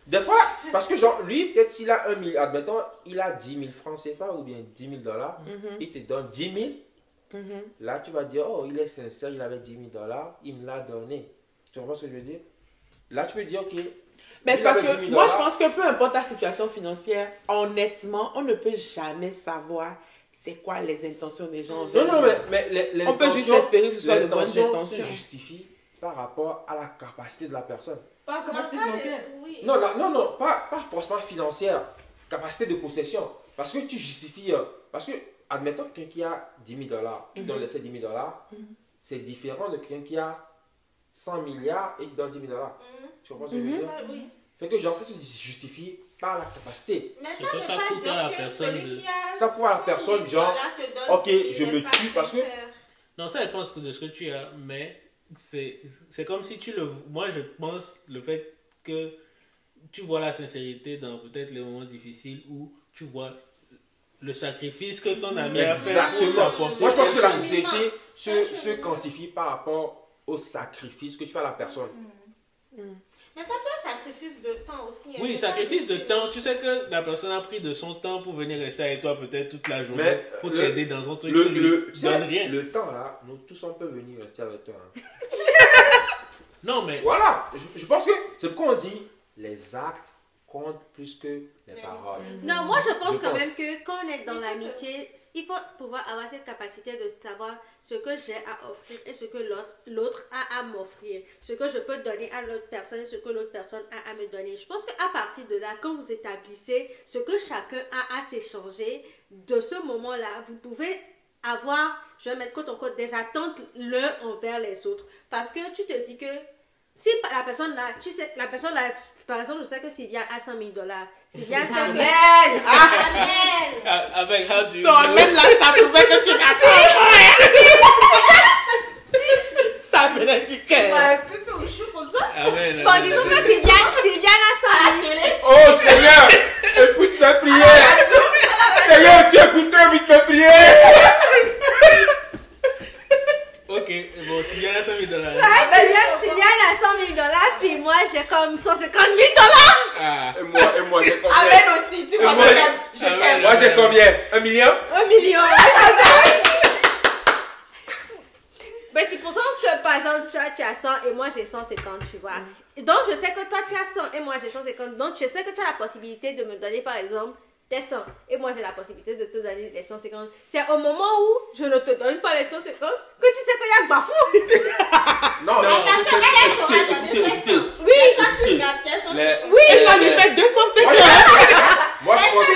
Des fois, parce que genre, lui, peut-être s'il a un milliard, admettons, il a 10 000 francs CFA ou bien 10 000 dollars, Mhm, il te donne 10 000, là tu vas dire, oh, il est sincère, il avait 10 000 dollars, il me l'a donné. Tu comprends ce que je veux dire? Là, tu peux dire, ok. Mais c'est parce avait 10 que 000 moi je pense que peu importe ta situation financière, honnêtement, on ne peut jamais savoir c'est quoi les intentions des gens. Non, non, mais, mais les- les On peut juste intentions- espérer que ce soit de bonnes intentions. se justifie par rapport à la capacité de la personne. Pas capacité financière. Oui. Non, non, non, non, pas, pas forcément financière, capacité de possession. Parce que tu justifies. euh, parce que, admettons quelqu'un qui a 10 000 dollars, qui donne laisser 10 000 dollars, c'est différent de quelqu'un qui a 100 milliards et qui donne 10 000 dollars. Mhm. Tu comprends ce que je veux dire? Ça, oui. Fait que, genre, ça se justifie par la capacité. Mais ça ça coûte pas à la dire que personne celui de- qui a Ça coûte à la 100 000 personne, genre, ok, 10 000 je me tue parce que-. Non, ça dépend de ce que tu as, mais c'est c'est comme si tu le. Moi, je pense le fait que tu vois la sincérité dans peut-être les moments difficiles où tu vois le sacrifice que ton ami a fait Exactement. Moi, je pense que la sincérité se, se quantifie par rapport au sacrifice que tu fais à la personne. Mais ça peut être sacrifice de temps aussi. hein. Oui, sacrifice de temps. Tu sais que la personne a pris de son temps pour venir rester avec toi peut-être toute la journée, Mais, pour t'aider dans ton truc. Le, lui le, donnes rien. le temps là, nous tous on peut venir rester avec toi. hein. Non, mais Voilà, je, je pense que c'est pourquoi on dit les actes plus que les paroles. Non, moi je pense Je quand pense. même que quand on est dans l'amitié, il faut pouvoir avoir cette capacité de savoir ce que j'ai à offrir et ce que l'autre l'autre a à m'offrir. Ce que je peux donner à l'autre personne et ce que l'autre personne a à me donner. Je pense qu'à partir de là, quand vous établissez ce que chacun a à s'échanger, de ce moment-là, vous pouvez avoir, je vais mettre côte en côte, des attentes l'un envers les autres. Parce que tu te dis que si la personne là, tu sais, la personne là, par exemple, je sais que Sylvia a 100 000 dollars. Sylvia sait que. Amen! Ah, avec how do you là, ça prouvait que tu n'as pas. Ça venait du cœur. Un peu fait au chou comme ça? Amen, Bon, amen, disons amen. que Sylvia, Sylvia a 100 000. Oh Seigneur, écoute tes prières. Seigneur, tu écoutes vite tes prières. Ok, bon, si y en a 5 000 dollars. Ah, Sylvia, Sylvia a 100 000 dollars, puis moi j'ai comme 150 000 dollars. Ah, Et moi, et moi, j'ai combien? Amen aussi, tu vois, moi, je t'aime. T'aime. Moi, j'ai combien? Un million? Un million. Mais c'est pour ça que, par exemple, tu as, tu as 100 et moi j'ai 150, tu vois. Et Donc, je sais que toi, tu as 100 et moi j'ai 150. Donc, je sais que tu as la possibilité de me donner, par exemple, tes 100 et moi j'ai la possibilité de te donner les 150. C'est au moment où je ne te donne pas les 150 que tu sais qu'il y a Bafou. Non, non, elle, elle t'aura donné. Oui. Mais toi, tu Écoutez. gardes tes cent. Les- Oui, les- Ça lui fait 250. Moi, je pense Ça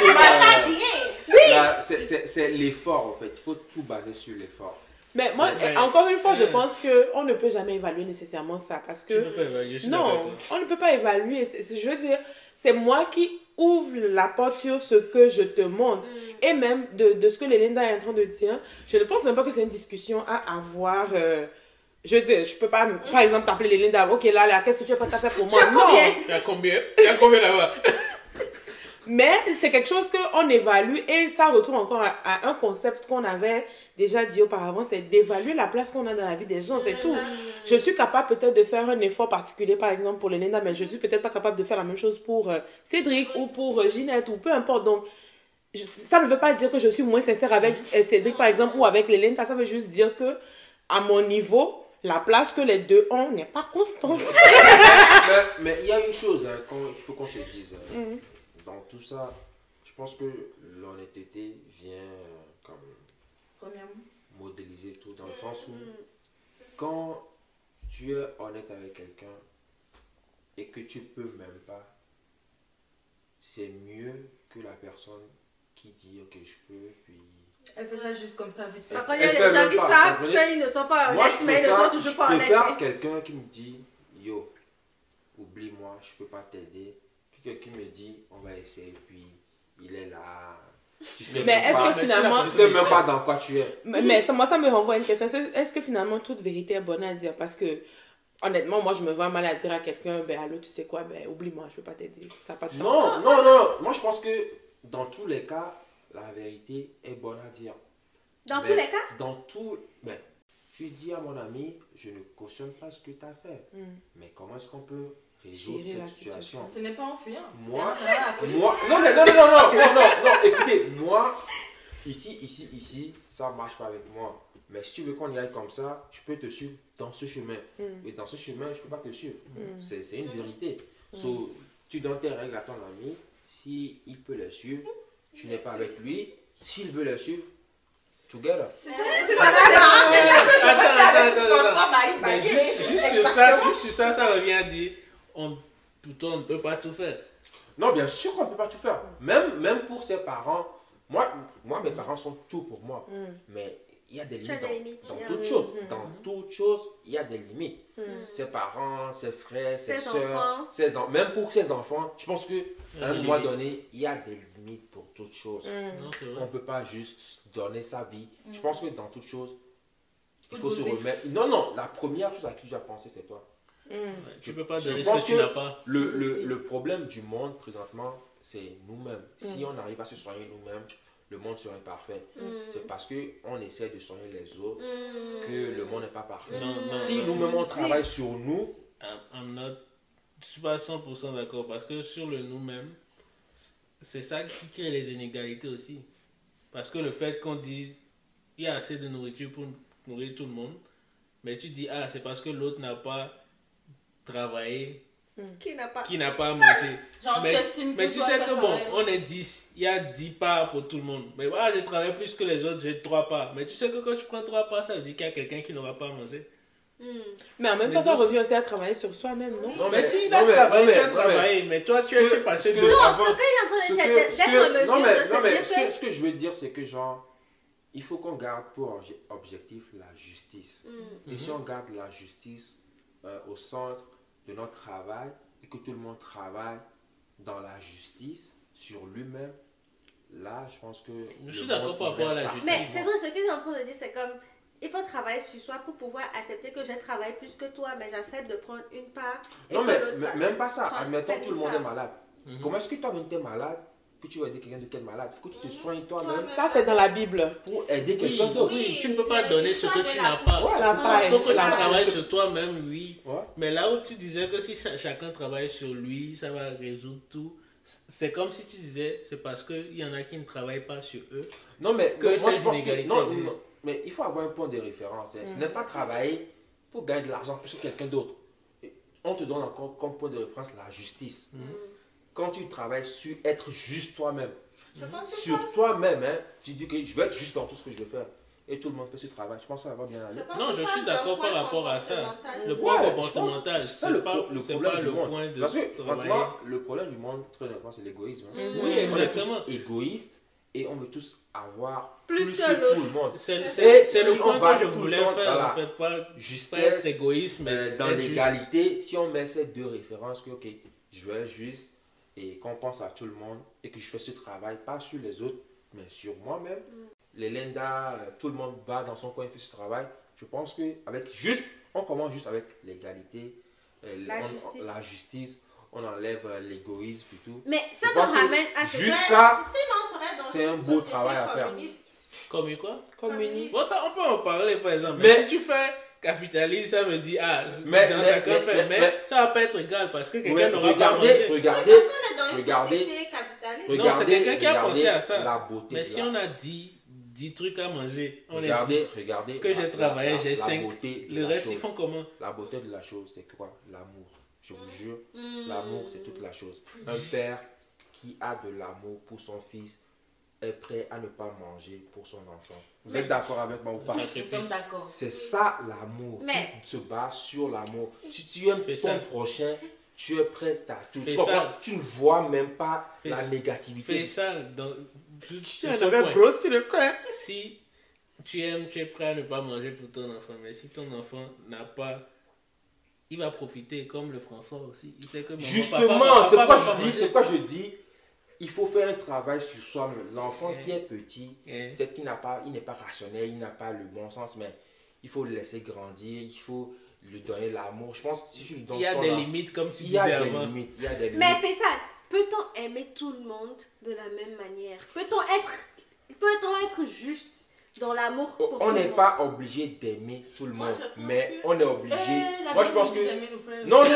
que c'est l'effort, en fait. Il faut tout baser sur l'effort. Mais moi, vrai. encore une fois, je pense qu'on ne peut jamais évaluer nécessairement ça parce tu peux que. pas évaluer, je suis Non, on ne peut pas évaluer. Je veux dire, c'est moi qui ouvre la porte sur ce que je te montre. Et même de, de ce que Lélinda est en train de dire, je ne pense même pas que c'est une discussion à avoir. euh, je veux dire, je peux pas, par exemple, t'appeler Lélinda. Ok, là, là, qu'est-ce que tu es prête à faire pour moi? as Non. combien Tu as combien? Tu as combien là-bas? Mais c'est quelque chose qu'on évalue et ça retourne encore à, à un concept qu'on avait déjà dit auparavant, c'est d'évaluer la place qu'on a dans la vie des gens, c'est tout. Je suis capable peut-être de faire un effort particulier, par exemple pour Lénéna, mais je suis peut-être pas capable de faire la même chose pour euh, Cédric ou pour euh, Ginette ou peu importe. Donc, je- ça ne veut pas dire que je suis moins sincère avec euh, Cédric, par exemple, ou avec Lénéna. Ça veut juste dire que, à mon niveau, la place que les deux ont n'est pas constante. mais, mais il y a une chose hein, qu'il faut qu'on se dise. hein. Dans tout ça, je pense que l'honnêteté vient euh, comme Premièrement. modéliser tout dans le sens où quand tu es honnête avec quelqu'un et que tu peux même pas, c'est mieux que la personne qui dit ok je peux puis Elle fait ça juste comme ça, vite fait. Contre, il y a des gens qui savent qu'ils ne sont pas honnêtes, je mais ils ne préfère, sont toujours je pas préfère honnêtes. quelqu'un qui me dit Yo, oublie-moi, je peux pas t'aider. Que quelqu'un me dit On va essayer, puis il est là. Tu sais Mais est-ce que finalement- Tu sais même pas dans quoi tu es. Mais, mais ça, moi, ça me renvoie à une question. Est-ce que finalement toute vérité est bonne à dire? Parce que, honnêtement, moi, je me vois mal à dire à quelqu'un, ben allô, tu sais quoi, ben oublie-moi, je peux pas t'aider. Ça pas de sens. Non, non, non, non. Moi, je pense que dans tous les cas, la vérité est bonne à dire. Dans Mais tous les cas? Dans tout. Mais, je dis à mon ami, je ne cautionne pas ce que tu as fait. Mm. Mais comment est-ce qu'on peut résoudre la cette situation Ce n'est pas en fuyant. Moi, C'est moi, non, mais non, non, non, non, non, non, non, écoutez, moi, ici, ici, ici, ça marche pas avec moi. Mais si tu veux qu'on y aille comme ça, je peux te suivre dans ce chemin. Mm. Et dans ce chemin, je peux pas te suivre. C'est c'est une vérité. So, tu donnes tes règles à ton ami. Si il peut les suivre, tu n'es pas avec lui. S'il veut les suivre, together. Attends, attends, attends, attends. François-Marie Mais Baguet. juste, juste sur ça, juste sur ça, ça revient à dire on, plutôt, on ne peut pas tout faire. Non, bien sûr qu'on ne peut pas tout faire. Même, même pour ses parents. Moi, moi, mes parents sont tout pour moi. Mais il y a des limites des dans, limites, dans il y a- toute chose. Dans toute chose, il y a des limites. Mm. Ses parents, ses frères, ses, Ses soeurs, enfants. ses en- même pour ses enfants, je pense qu'à un des moment limites. donné, il y a des limites pour toute chose. Mm. Non, c'est On ne peut pas juste donner sa vie. Je pense que dans toute chose, il faut se remettre. Non, non, la première chose à qui tu as pensé, c'est toi. Mm. Tu peux pas Je donner ce pense que tu n'as pas. Le, le, problème du monde présentement, c'est nous-mêmes. Si Mm. on arrive à se soigner nous-mêmes, le monde serait parfait. Mm. C'est parce qu'on essaie de soigner les autres Mm. que le monde n'est pas parfait. Non, non, Si nous-mêmes on travaille sur nous, I'm- I'm not- je suis pas 100% d'accord parce que sur le nous-mêmes, c'est ça qui crée les inégalités aussi. Parce que le fait qu'on dise il y a assez de nourriture pour nourrir tout le monde, mais tu dis ah c'est parce que l'autre n'a pas travaillé, Qui n'a pas. qui n'a pas mangé. Genre, mais tu mais que sais que bon, on est 10, il y a 10 parts pour tout le monde. Mais voilà, j'ai travaillé plus que les autres, j'ai 3 parts. Mais tu sais que quand tu prends 3 parts, ça veut dire qu'il y a quelqu'un qui n'aura pas mangé. Mm. Mais en même temps, ça revient aussi à travailler sur soi-même, non? Non, mais, mais- s'il non, a travaillé, mais- tu as non, travaillé, mais toi tu es, que- passé ce de... que- Non, avant- ce qu'il est en train ce de que- c'est ce d'être que- en mesure non, mais, de se non, mais dire ce que, que. ce que je veux dire, c'est que genre, il faut qu'on garde pour obje- objectif la justice. Mm. Et si on garde la justice euh, au centre de notre travail et que tout le monde travaille dans la justice sur lui-même, là, je pense que. Je suis d'accord par rapport à la justice. Mais c'est vrai, ce qu'il est en train de dire, c'est comme. Il faut travailler sur soi pour pouvoir accepter que je travaille plus que toi, mais j'accepte de prendre une part. Et Non, que mais, même pas ça. Admettons tout le monde est malade. Mhm. Comment est-ce que toi-même tu es malade? Que tu vas aider quelqu'un de est malade Il faut que tu te soignes toi-même. Ça, c'est dans la Bible. pour aider Oui, quelqu'un d'autre. oui, tu ne peux pas donner ce que tu n'as pas. Il faut que tu travailles sur toi-même, oui. Ouais. Mais là où tu disais que si cha- chacun travaille sur lui, ça va résoudre tout. C'est comme si tu disais, c'est parce qu'il y en a qui ne travaillent pas sur eux. Non, mais Que moi, je pense que non, non, mais il faut avoir un point de référence. hein. Ce Mm. n'est pas travailler pour gagner de l'argent plus que quelqu'un d'autre. On te donne encore comme point de référence la justice. Mm. Quand tu travailles sur être juste toi-même, sur toi-même, hein, tu dis que je vais être juste dans tout ce que je vais faire. Et tout le monde fait ce travail. Je pense que ça va bien aller. Non, je suis d'accord par rapport à ça. Le point comportemental, c'est le, pas, pro- le problème pas du le monde. point de Parce que, travailler. franchement, le problème du monde, très honnêtement, c'est l'égoïsme. hein. Mm. Oui, On est exactement. tous égoïstes et on veut tous avoir Plus plus, que tout le monde. C'est le si point on va que je voulais faire, dans en fait, pas, Justesse, égoïste, mais euh, dans l'égalité, si on met ces deux références, que ok, je veux juste et qu'on pense à tout le monde et que je fais ce travail, pas sur les autres, mais sur moi-même. Mm. Les Linda, euh, tout le monde va dans son coin et fait ce travail. Je pense que avec juste, on commence juste avec l'égalité, euh, La justice. la justice, on enlève euh, l'égoïsme et tout. Mais ça Je me ramène à ce juste que. ça, Sinon, on serait dans c'est un beau travail à faire. communiste. Comme quoi? Communiste. Bon, ça, on peut en parler, par exemple. Mais, Mais- si tu fais capitalisme, ça me dit, ah, Mais- genre, mais- chacun mais- fait. mais- Mais, mais- ça va pas être égal parce que quelqu'un n'aura pas regardez, mangé. regardez, Parce qu'on est dans une regardez, société capitaliste. Non, regardez, c'est quelqu'un qui a regardez pensé à ça. La beauté Mais de si la- on a 10, 10 trucs à manger, on regardez, est 10. regardez Que j'ai travaillé, j'ai la 5. beauté de Le reste, ils chose. font comment? La beauté de la chose, c'est quoi? L'amour. Je vous jure, Mm. l'amour, c'est toute la chose. Un père qui a de l'amour pour son fils est prêt à ne pas manger pour son enfant. Vous êtes d'accord avec moi ou pas? Nous Sacrifice. sommes d'accord. C'est ça l'amour. Mais- Tout se base sur l'amour. Si tu aimes Fais ton ça. prochain, tu es prêt à tout. Tu, tu ne vois même pas Fais la négativité. Fais ça dans, Tu gros sur le coin. Si tu aimes, tu es prêt à ne pas manger pour ton enfant, mais si ton enfant n'a pas, il va profiter comme le François aussi. Il sait que maman, Justement, c'est quoi je dis, c'est quoi je dis? Il faut faire un travail sur soi-même. L'enfant Ouais. qui est petit, Ouais. peut-être qu'il n'a pas, il n'est pas rationnel, il n'a pas le bon sens, mais il faut le laisser grandir, il faut lui donner l'amour. Je pense que si tu lui donnes Il y a des limites, comme tu il y disais a des avant. limites, il y a des Mais fais ça. Peut-on aimer tout le monde de la même manière? Peut-on être, peut-on être juste dans l'amour pour tout On n'est pas obligé d'aimer tout le Moi, monde, je pense mais que- on est obligé. Eh, la Moi, je pense que. Non, non, non, non,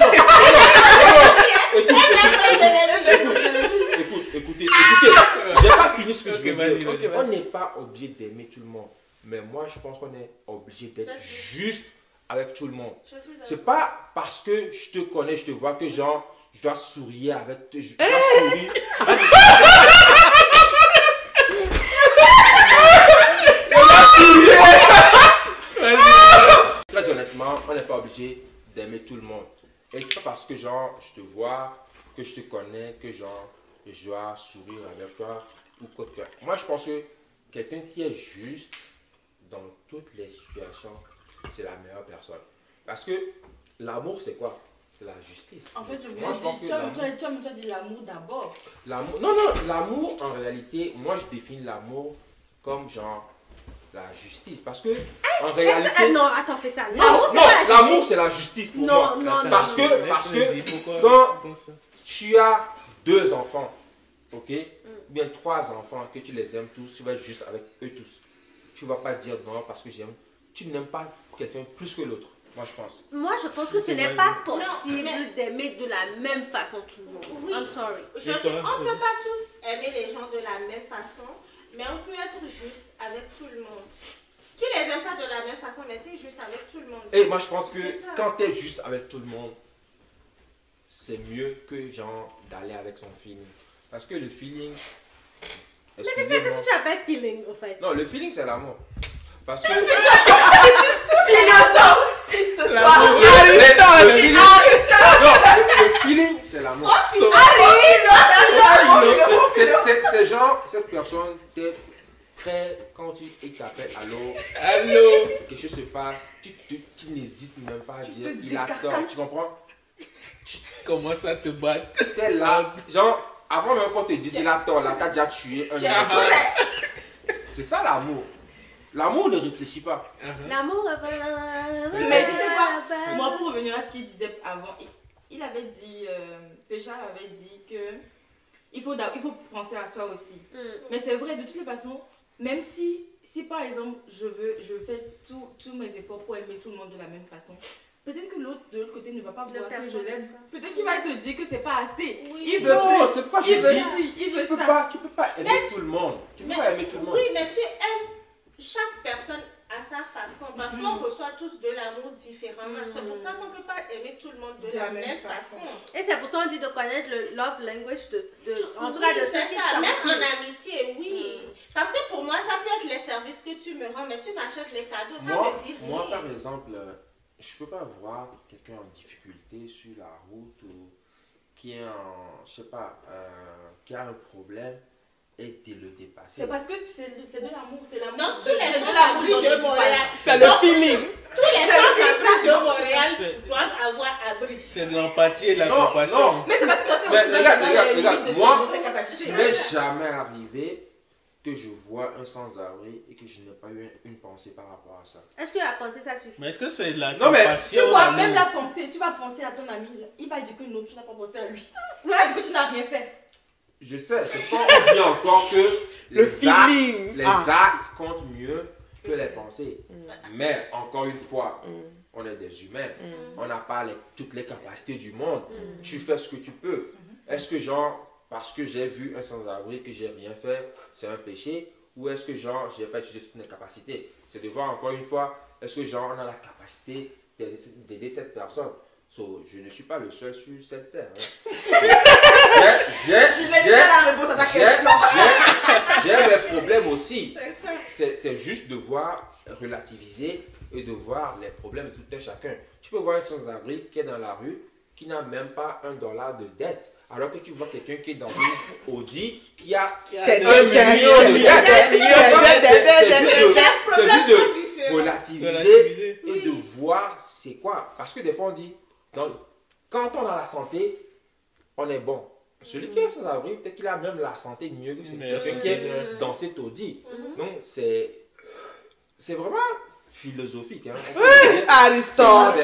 non, écoute, écoutez, écoutez, j'ai pas fini ce que je veux dire. On n'est pas obligé d'aimer tout le monde, mais moi je pense qu'on est obligé d'être juste avec tout le monde. C'est pas parce que je te connais, je te vois que genre je dois sourire avec toi, je dois sourire. Très honnêtement, on n'est pas obligé d'aimer tout le monde. Et c'est pas parce que genre je te vois, que je te connais, que genre je dois sourire avec toi ou quoi que ce soit. Moi je pense que quelqu'un qui est juste dans toutes les situations, c'est la meilleure personne. Parce que l'amour c'est quoi? C'est la justice. En fait, je voulais Moi, je pense dire, que tu as, l'amour- tu as- tu as- tu as dit l'amour d'abord. L'amour, non, non, l'amour en réalité, moi je définis l'amour comme genre la justice. Parce que, en réalité. Ah non, attends, fais ça. Non, L'amour, c'est non, pas la l'amour, justice. c'est la justice pour Non, moi. non, non. Parce que, Laisse-le parce que quand tu as deux enfants, ok, Mm. ou bien trois enfants, que tu les aimes tous, tu vas être juste avec eux tous. Tu vas pas dire non parce que j'aime. Tu n'aimes pas quelqu'un plus que l'autre, moi je pense. Moi, je pense que ce n'est pas possible d'aimer de la même façon tout le monde. Oui. I'm sorry. Je toi, on ne peut pas tous aimer les gens de la même façon, mais on peut être juste avec tout le monde. Tu les aimes pas de la même façon, mais tu es juste avec tout le monde. Et moi je pense que quand tu es juste avec tout le monde, c'est mieux que genre d'aller avec son feeling. Parce que le feeling. Mais qu'est-ce Excusez-moi. que tu appelles feeling, au fait Non, le feeling c'est l'amour. Parce que. Et ce L'amour. soir, Le- Aristote, feeling- Aristote, Non, le, le feeling c'est l'amour. C'est- genre, cette personne, t'es prêt quand tu il t'appelle, allô, Allô? Quelque chose se passe, tu, tu, tu n'hésites même pas à dire, il a tort, tu comprends? Comment ça te bat? T'es là, genre, avant même qu'on te dise il a tort, là, t'as déjà tué un Ah, homme. C'est ça l'amour. L'amour ne réfléchit pas. L'amour. Mais tu sais quoi? Moi, pour revenir à ce qu'il disait avant, il, avait dit, euh, Péchal avait dit que il faut, il faut penser à soi aussi. Mm. Mais c'est vrai, de toutes les façons, même si, si par exemple, je veux, je fais tout- tous mes efforts pour aimer tout le monde de la même façon, peut-être que l'autre de l'autre côté ne va pas voir que je l'aime. Peut-être qu'il va se dire que c'est pas assez. Oui. il veut Non, plus. c'est pas il je veut dis. ci, il Tu peux ça. pas, tu peux pas aimer tout le monde. Tu peux Mais- pas aimer tout le monde. Oui, mais tu aimes chaque personne à sa façon parce qu'on reçoit tous de l'amour différemment. C'est pour ça qu'on ne peut pas aimer tout le monde de, la, même façon. Et c'est pour ça qu'on dit de connaître le love language de, de en tout Oui, cas de c'est ceux qui ça. Même en amitié, oui. Parce que pour moi, ça peut être les services que tu me rends, mais tu m'achètes les cadeaux, ça Moi, veut dire moi, rien. par exemple, euh, je peux pas voir quelqu'un en difficulté sur la route ou qui est en, je sais pas, euh, qui a un problème et de le dépasser. C'est parce que c'est c'est de l'amour, c'est l'amour. Dans tous de- les c'est de sens je de suis Montréal, c'est le feeling. tous les sens de Montréal doivent avoir abri. C'est de l'empathie et de la Non, compassion. non. Mais c'est parce que toi, fais Mais aussi regarde, regarde, regarde, de moi, de. Il m'est jamais arrivé que je vois un sans-abri et que je n'ai pas eu une pensée par rapport à ça. Est-ce que la pensée ça suffit? Mais est-ce que c'est de la Non, mais compassion Tu vois, même la pensée, tu vas penser à ton ami, il va dire que non, tu n'as pas pensé à lui. Il va dire que tu n'as rien fait. Je sais, c'est pas on dit encore que Le les feeling. actes, les Ah. actes comptent mieux que les pensées. Mais encore une fois, on est des humains. On n'a pas les- toutes les capacités du monde. Tu fais ce que tu peux. Est-ce que genre, parce que j'ai vu un sans-abri que j'ai rien fait, c'est un péché Ou est-ce que genre, j'ai pas utilisé toutes mes capacités? C'est de voir encore une fois, est-ce que genre, on a la capacité d'aider cette personne? So, je ne suis pas le seul sur cette terre. hein. J'ai- j'ai- j'ai- la réponse à ta j'ai j'ai- j'ai mes problèmes aussi. C'est juste de voir, relativiser et de voir les problèmes de tout un chacun. Tu peux voir un sans-abri qui est dans la rue, qui n'a même pas un dollar de dette, alors que tu vois quelqu'un qui est dans une Audi qui a un million de t'es- C'est- juste de- relativiser et de voir c'est quoi. Parce que des fois on dit, donc, quand on a la santé, on est bon. Celui qui est sans abri, peut-être qu'il a même la santé mieux que celui qui est dans cet Audi. Donc c'est c'est vraiment philosophique. Hein. Aristote.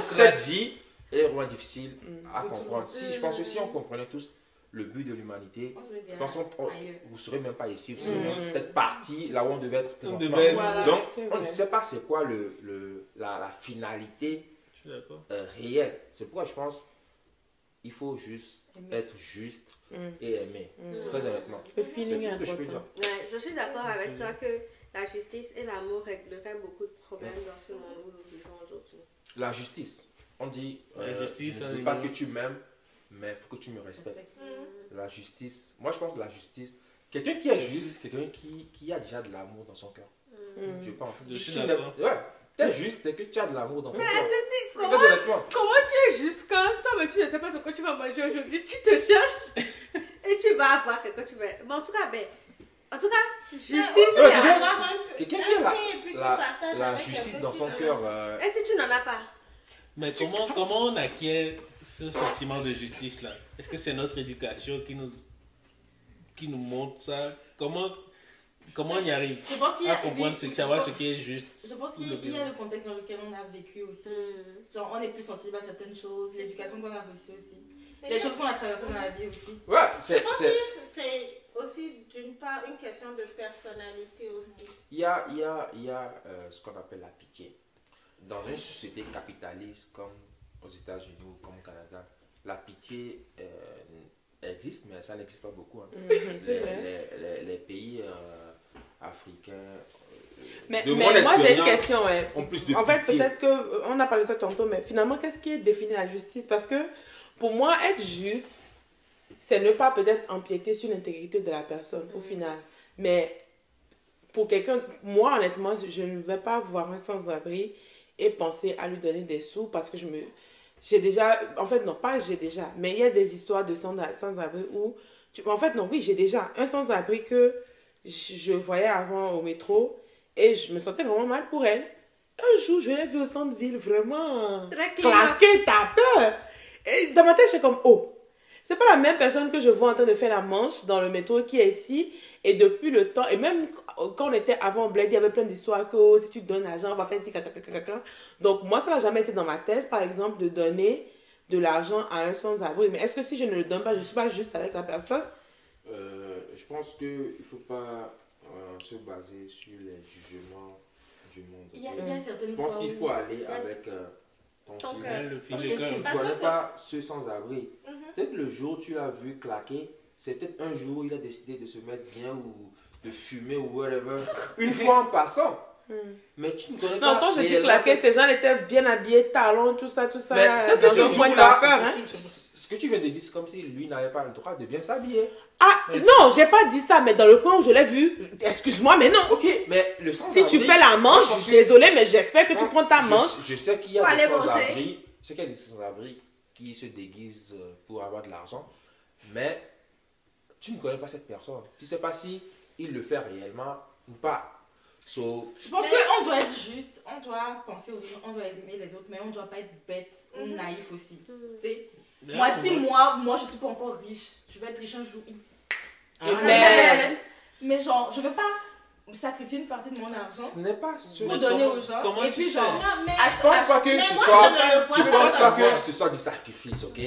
Cette vie est vraiment difficile à comprendre. Si, je pense que si on comprenait tous le but de l'humanité, vous ne serez même pas ici, vous serez même peut-être parti là où on devait être présentement. Voilà. Donc, on ne sait pas c'est quoi le, le, la, la finalité Je suis d'accord. euh, réelle. C'est pourquoi je pense il faut juste Aimer. être juste Mm. et aimer. Très honnêtement. Le C'est feeling est ce que je peux dire. important. Ouais, je suis d'accord avec toi que la justice et l'amour régleraient beaucoup de problèmes dans ce monde où nous vivons aujourd'hui. La justice. On dit, La euh, justice, je ne hein, veux il pas que tu m'aimes, mais il faut que tu me respectes. La justice, moi je pense que la justice, quelqu'un qui est juste, quelqu'un qui, qui a déjà de l'amour dans son cœur. Mm. Je pense. Je Si suis tu n'es- d'accord. Ouais, t'es juste, c'est que tu as de l'amour dans ton cœur. comment- Très honnêtement. Comment tu es juste quand toi, mais tu ne sais pas ce que tu vas manger aujourd'hui, tu te cherches et tu vas avoir quelque tu veux. Mais en tout cas, ben, en tout cas, justice. Avoir un peu- Quelqu'un un qui a la, la, justice dans son a. cœur. euh, Et si tu n'en as pas? Mais comment, comment on acquiert ce sentiment de justice-là Est-ce que c'est notre éducation qui nous, qui nous montre ça? Comment Comment on y arrive Je pense qu'il y À a. comprendre, oui, ce, je savoir pense- ce qui est juste. Je pense qu'il Le il y a le contexte dans lequel on a vécu aussi. Genre, on est plus sensible à certaines choses, l'éducation qu'on a reçue aussi. Les il y a- choses qu'on a traversées dans la vie aussi. Ouais, c'est. Aussi d'une part une question de personnalité aussi. Il y a, il y a, il y a euh, ce qu'on appelle la pitié. Dans une société capitaliste comme aux États-Unis ou comme au Canada, la pitié euh, existe, mais ça n'existe pas beaucoup. hein. C'est Les, les- les- les pays euh, africains. Mais, de mais mon moi j'ai une expérience, question. ouais. ont plus de En fait, peut-être que euh, on a parlé de ça tantôt, mais finalement, qu'est-ce qui est défini la justice? Parce que pour moi, être juste, c'est ne pas peut-être empiéter sur l'intégrité de la personne au final. Mais pour quelqu'un, moi honnêtement, je ne vais pas voir un sans-abri et penser à lui donner des sous parce que je me. J'ai déjà. En fait, non, pas j'ai déjà, mais il y a des histoires de sans- sans-abri où. Tu, en fait, non, oui, j'ai déjà un sans-abri que je, voyais avant au métro et je me sentais vraiment mal pour elle. Un jour, je l'ai vu au centre-ville vraiment claquer, t'as peur. Et dans ma tête, j'étais comme, oh, c'est pas la même personne que je vois en train de faire la manche dans le métro qui est ici. Et depuis le temps, et même quand on était avant Bled, il y avait plein d'histoires que oh, si tu donnes l'argent, on va faire ci. Donc moi, ça n'a jamais été dans ma tête, par exemple, de donner de l'argent à un sans-abri. Mais est-ce que si je ne le donne pas, je suis pas juste avec la personne? Euh, je pense qu'il ne faut pas euh, se baser sur les jugements du monde. Il y a, il y a certaines Je pense qu'il faut aller avec euh, ton fil Parce que tu ne connais pas ce sans-abri. Mhm. Peut-être le jour où tu l'as vu claquer, c'est peut-être un jour où il a décidé de se mettre bien ou de fumer ou whatever. Une fois en passant. Mais tu ne connais Non, pas. quand je dis claquer, ces gens étaient bien habillés, talons, tout ça, tout ça, Mais euh, peut-être que ce jour-là. Hein? Que tu viens de dire, c'est comme si lui n'avait pas le droit de bien s'habiller. Ah, non, j'ai pas dit ça, mais dans le point où je l'ai vu, excuse-moi, mais non. Ok, mais le Si sans-abri. tu fais la manche, je suis désolée, mais j'espère que tu prends ta manche. Je, sais qu'il y a des sans-abri. Qu'il y a des sans-abri qui se déguisent euh, pour avoir de l'argent. Mais tu ne connais pas cette personne. Tu ne sais pas si il le fait réellement ou pas. So, Je pense Mais- qu'on doit être juste, on doit penser aux autres, on doit aimer les autres, mais on doit pas être bête ou Mhm. naïf aussi. Tu sais, moi, si on moi, moi, je suis pas encore riche, je vais être riche un jour. Ah, Mais- mais genre, je veux pas sacrifier une partie de mon argent ce n'est pas ce pour donner aux gens. comment et tu puis sais? genre, Non, mais à- Je pense pas que Mais ce moi, soit. je ne le vois Je pas pense comme pas ça. que ce soit du sacrifice, ok?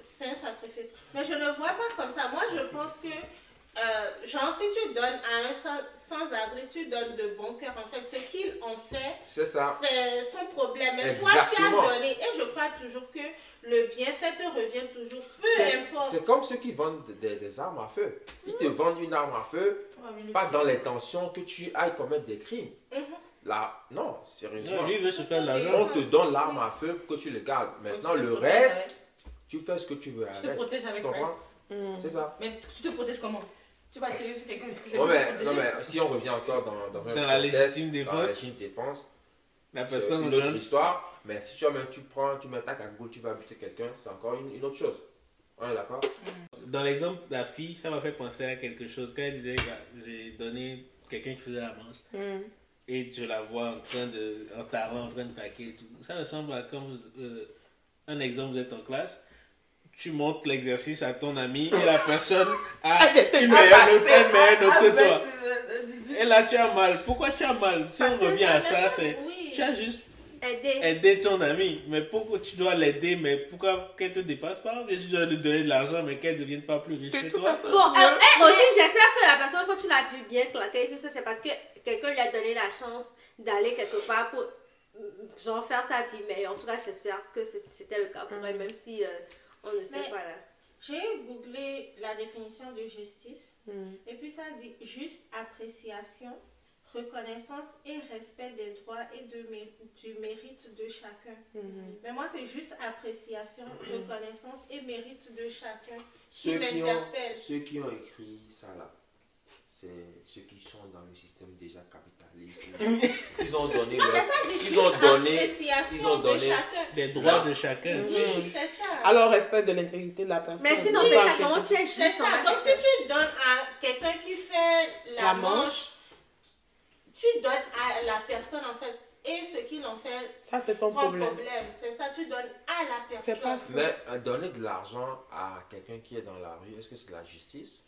C'est un sacrifice. Mais je ne vois pas comme ça. Moi, je pense que, euh, genre, si tu donnes à un sans- sans-abri, tu donnes de bon cœur. En fait, ce qu'ils ont fait, C'est ça. c'est son problème. Mais toi, tu as donné. Et je crois toujours que le bienfait te revient toujours. Peu importe. c'est comme ceux qui vendent des, des armes à feu. Ils te vendent une arme à feu, pas dans l'intention que tu ailles commettre des crimes. Mhm. Là, non, sérieusement. Non, lui, veut se faire de l'argent. On te donne l'arme à feu pour que tu le gardes. Maintenant, Tu te le protèges reste, avec. tu fais ce que tu veux Tu te avec. protèges Tu avec comprends? Hmm. C'est ça. Mais tu te protèges comment? Tu vas tirer sur quelqu'un Non mais, non, mais si on revient encore dans, dans, la légitime dans la défense. légitime défense, La c'est personne une autre donne. histoire. Mais si tu, même, tu prends, tu mets ta cagoule, tu vas buter quelqu'un, c'est encore une, une autre chose. On est d'accord? Dans l'exemple de la fille, ça m'a fait penser à quelque chose. Quand elle disait, bah, j'ai donné quelqu'un qui faisait la manche Hmm. et je la vois en train de, en talent, en train de plaquer et tout. Ça ressemble à comme euh, un exemple, vous êtes en classe, tu montres l'exercice à ton ami et la personne a une meilleure note, une meilleure note que toi. Et là, tu as mal. Pourquoi tu as mal? Si Parce on revient à ça, c'est oui. tu as juste Aider. aider ton ami. Mais pourquoi tu dois l'aider? Mais pourquoi qu'elle te dépasse pas? Tu dois lui donner de l'argent, mais qu'elle ne devienne pas plus riche que toi? Bon, euh, elle aussi, j'espère que la personne, quand tu l'as vu bien claquer et tout ça, c'est parce que quelqu'un lui a donné la chance d'aller quelque part pour, euh, genre, faire sa vie. Mais en tout cas, j'espère que c'était le cas pour elle, même si euh, on ne sait Mais- pas là. J'ai googlé la définition de justice. Hmm. Et puis ça dit juste appréciation, reconnaissance et respect des droits et de mé- du mérite de chacun. Hmm. Mais moi, c'est juste appréciation, reconnaissance et mérite de chacun. ceux Qui qui, ont, m'interpelle. ceux qui ont écrit ça là, c'est ceux qui sont dans le système déjà capitaliste. Ils ont donné Non, mais leur- ça dit ils ont donné- ils ont de donné- chacun. Des droits de chacun. Oui, c'est ça. Alors, respect de l'intégrité de la personne. Mais sinon, mais ça, comment tu es C'est juste ça. Donc, si tu donnes à quelqu'un qui fait la, La manche, manche. tu donnes à la personne, en fait, et ce qu'il en fait, Ça, c'est son problème. C'est ça, tu donnes à la personne. Pas. Mais euh, donner de l'argent à quelqu'un qui est dans la rue, est-ce que c'est de la justice?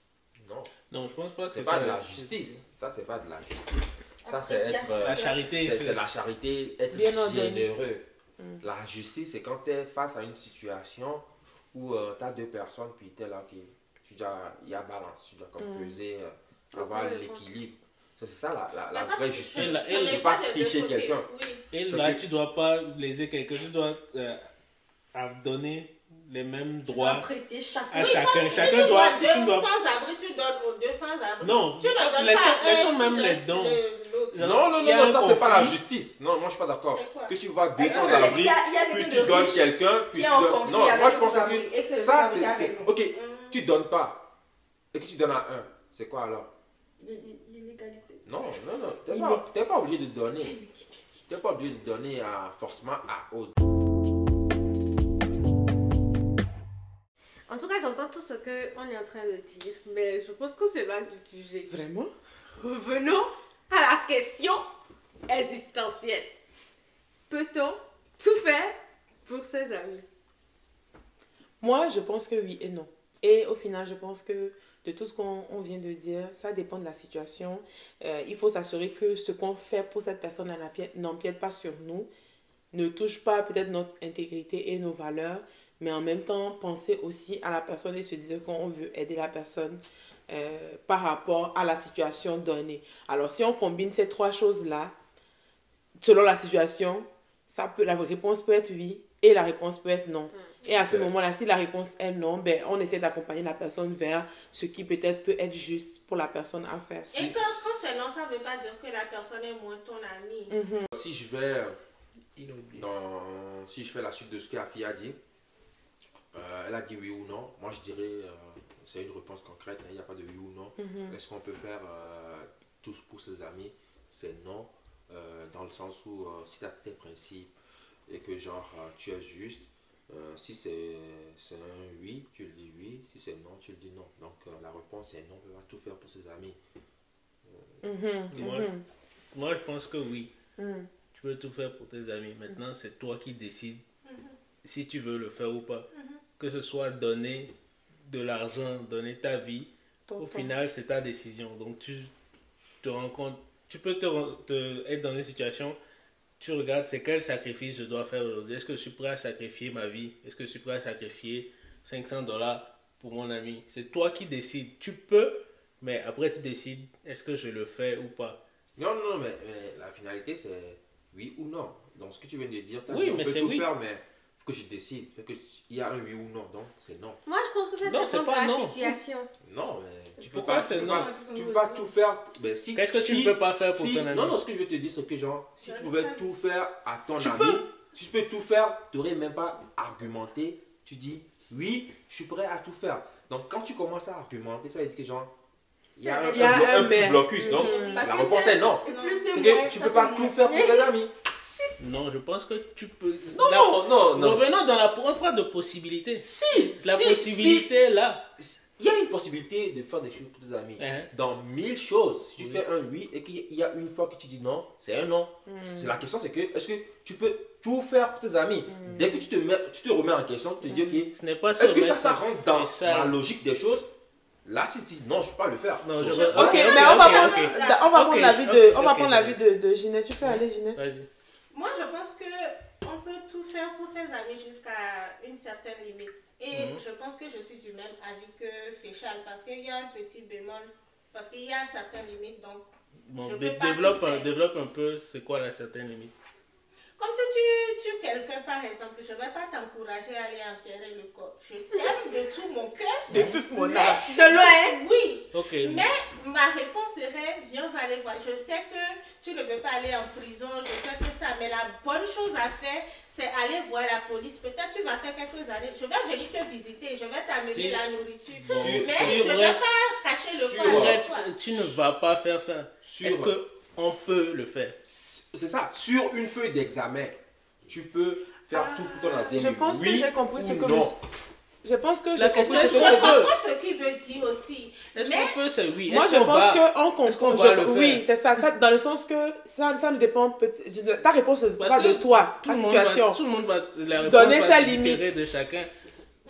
Non, Non, je pense pas que c'est pas ça de la justice. Ça, c'est pas de la justice. Ça, c'est être. Appréciation. euh, La charité. C'est la charité, être Bien généreux. Mm. La justice, c'est quand tu es face à une situation où tu as deux personnes, puis tu es là, qui tu dois, il y a balance, tu dois comme Mm. peser, euh, avoir l'équilibre. Ça, C'est ça la, la, la ça, vraie justice. Et la- je et l'ai ne pas tricher quelqu'un. Oui. Et là, que- tu dois pas léser quelqu'un, tu dois euh, à donner les mêmes Tu dois droits apprécier chacun. à Oui, chacun. Tu doit. Tu dois sans-abri, sans-abri. Non, tu ne donnes laissons- pas laissons même les dons. Non, Non, non, non, ça c'est pas la justice. Non, moi je suis pas d'accord. Que tu vois deux Est-ce que sans il y a- abri, il y a puis tu donnes quelqu'un, puis tu donnes. Non, moi je pense sans-abri, que ça sans-abri c'est. Ok, tu donnes pas. Et que tu donnes à un. C'est quoi alors? L'illégalité. Non, non, non. T'es pas, t'es pas obligé de donner. T'es pas obligé de donner à, forcément à autre. En tout cas, j'entends tout ce qu'on est en train de dire, mais je pense que c'est mal du sujet. Vraiment? Revenons à la question existentielle. Peut-on tout faire pour ses amis? Moi, je pense que oui et non. Et au final, je pense que de tout ce qu'on on vient de dire, ça dépend de la situation. Euh, il faut s'assurer que ce qu'on fait pour cette personne n'empiète pas sur nous, ne touche pas peut-être notre intégrité et nos valeurs, mais en même temps penser aussi à la personne et se dire qu'on veut aider la personne euh, par rapport à la situation donnée. Alors si on combine ces trois choses-là, selon la situation, ça peut, la réponse peut être oui et la réponse peut être non. Et à ce moment-là, si la réponse est non, ben, on essaie d'accompagner la personne vers ce qui peut-être peut être juste pour la personne à faire. Et quand, quand c'est non, ça ne veut pas dire que la personne est moins ton ami. Mhm. Si je vais euh, dans, si je fais la suite de ce que la fille a dit, euh, elle a dit oui ou non. Moi, je dirais, euh, c'est une réponse concrète. hein, Il n'y a pas de oui ou non. Mhm. Est-ce qu'on peut faire euh, tous pour ses amis? C'est non. euh, dans le sens où euh, si tu as tes principes et que genre euh, tu es juste, euh, si c'est c'est un oui, tu le dis oui. Si c'est non, tu le dis non. Donc euh, la réponse est non. On peut pas tout faire pour ses amis. Mhm. Moi, Mhm. Moi, je pense que oui. Tu peux tout faire pour tes amis. Maintenant, c'est toi qui décides si tu veux le faire ou pas. Que ce soit donner de l'argent, donner ta vie, Ton au temps. final, c'est ta décision. Donc, tu te rends compte, tu peux te, être dans une situation, tu regardes c'est quel sacrifice je dois faire aujourd'hui? Est-ce que je suis prêt à sacrifier ma vie? Est-ce que je suis prêt à sacrifier 500 dollars pour mon ami? C'est toi qui décides. Tu peux, mais après, tu décides est-ce que je le fais ou pas? Non, non, mais, mais la finalité, c'est oui ou non. Donc, ce que tu viens de dire, t'as Oui, dit, on mais peut tout oui. faire, mais faut que je décide. Faut que il y a un oui ou non, donc c'est non. Moi, je pense que ça Non, dépend c'est de pas la non. situation. Non, mais tu peux Pourquoi pas, c'est tu peux non? pas, tu peux pas tout faire. Mais si, Qu'est-ce que tu ne peux pas faire pour si- ton ami? Non, non, ce que je veux te dire, c'est que genre, si tu pouvais tout faire à ton Tu ami, peux. si tu peux tout faire, tu n'aurais même pas argumenté. Tu dis oui, je suis prêt à tout faire. Donc, quand tu commences à argumenter, ça veut dire que genre, il y a un, Il y a un blo- un un petit blocus. Donc, Mhm. Parce la réponse est non. Plus tu peux pas tout faire pour tes amis. Non, je pense que tu peux. Non, La- non, non, non. Revenons dans la on parle de possibilité. Si, La si, possibilité est là. si, il y a une possibilité de faire des choses pour tes amis. Hein? Dans mille choses, si tu Oui. fais un oui et qu'il y a une fois que tu dis non, c'est un non. C'est La question c'est que est-ce que tu peux tout faire pour tes amis? Dès que tu te, mets, tu te remets en question, tu te dis ok, Ce n'est pas est-ce que ça, ça rentre dans ça- la logique des choses? Là, tu te dis non, je peux pas le faire. Non, je veux- Ok, Ok, mais ok, on va prendre, ok. on va Ok, prendre l'avis de, on va prendre l'avis de, de Ginette. Tu peux aller, Ginette Vas-y. Moi, je pense que on peut tout faire pour ses amis jusqu'à une certaine limite. Et Mhm. je pense que je suis du même avis que Féchal parce qu'il y a un petit bémol, parce qu'il y a certaines limites. Donc, Bon, Je dé- peux pas développe, tout un, faire. développe un peu, c'est quoi la certaine limite? Comme si tu tues quelqu'un, par exemple, je ne vais pas t'encourager à aller enterrer le corps. Je t'aime de tout mon cœur. De toute mon âme. De loin. Oui, Ok. Mais ma réponse serait, viens, on va aller voir. Je sais que tu ne veux pas aller en prison, je sais que ça, mais la bonne chose à faire, c'est aller voir la police. Peut-être tu vas faire quelques années. Je vais venir te visiter, je vais t'amener Si. la nourriture. Bon, mais je ne vais pas cacher le corps tu ne vas pas faire ça. Est-ce que on peut le faire C'est ça. Sur une feuille d'examen, tu peux faire tout pour ton ami. Je pense que j'ai compris ce que non. Je pense que j'ai La compris question ce est que qu'on Je c'est. peut. comprends ce qu'il veut dire aussi. Est-ce Mais- qu'on peut C'est oui. Moi, Est-ce je pense va comprend. Est-ce qu'on je- va le faire? Oui, c'est ça, ça. Dans le sens que ça, ça ne dépend peut Ta réponse ne Parce pas que de toi, tout ta le monde situation. va, tout le monde va la réponse Donner va sa limite. de chacun.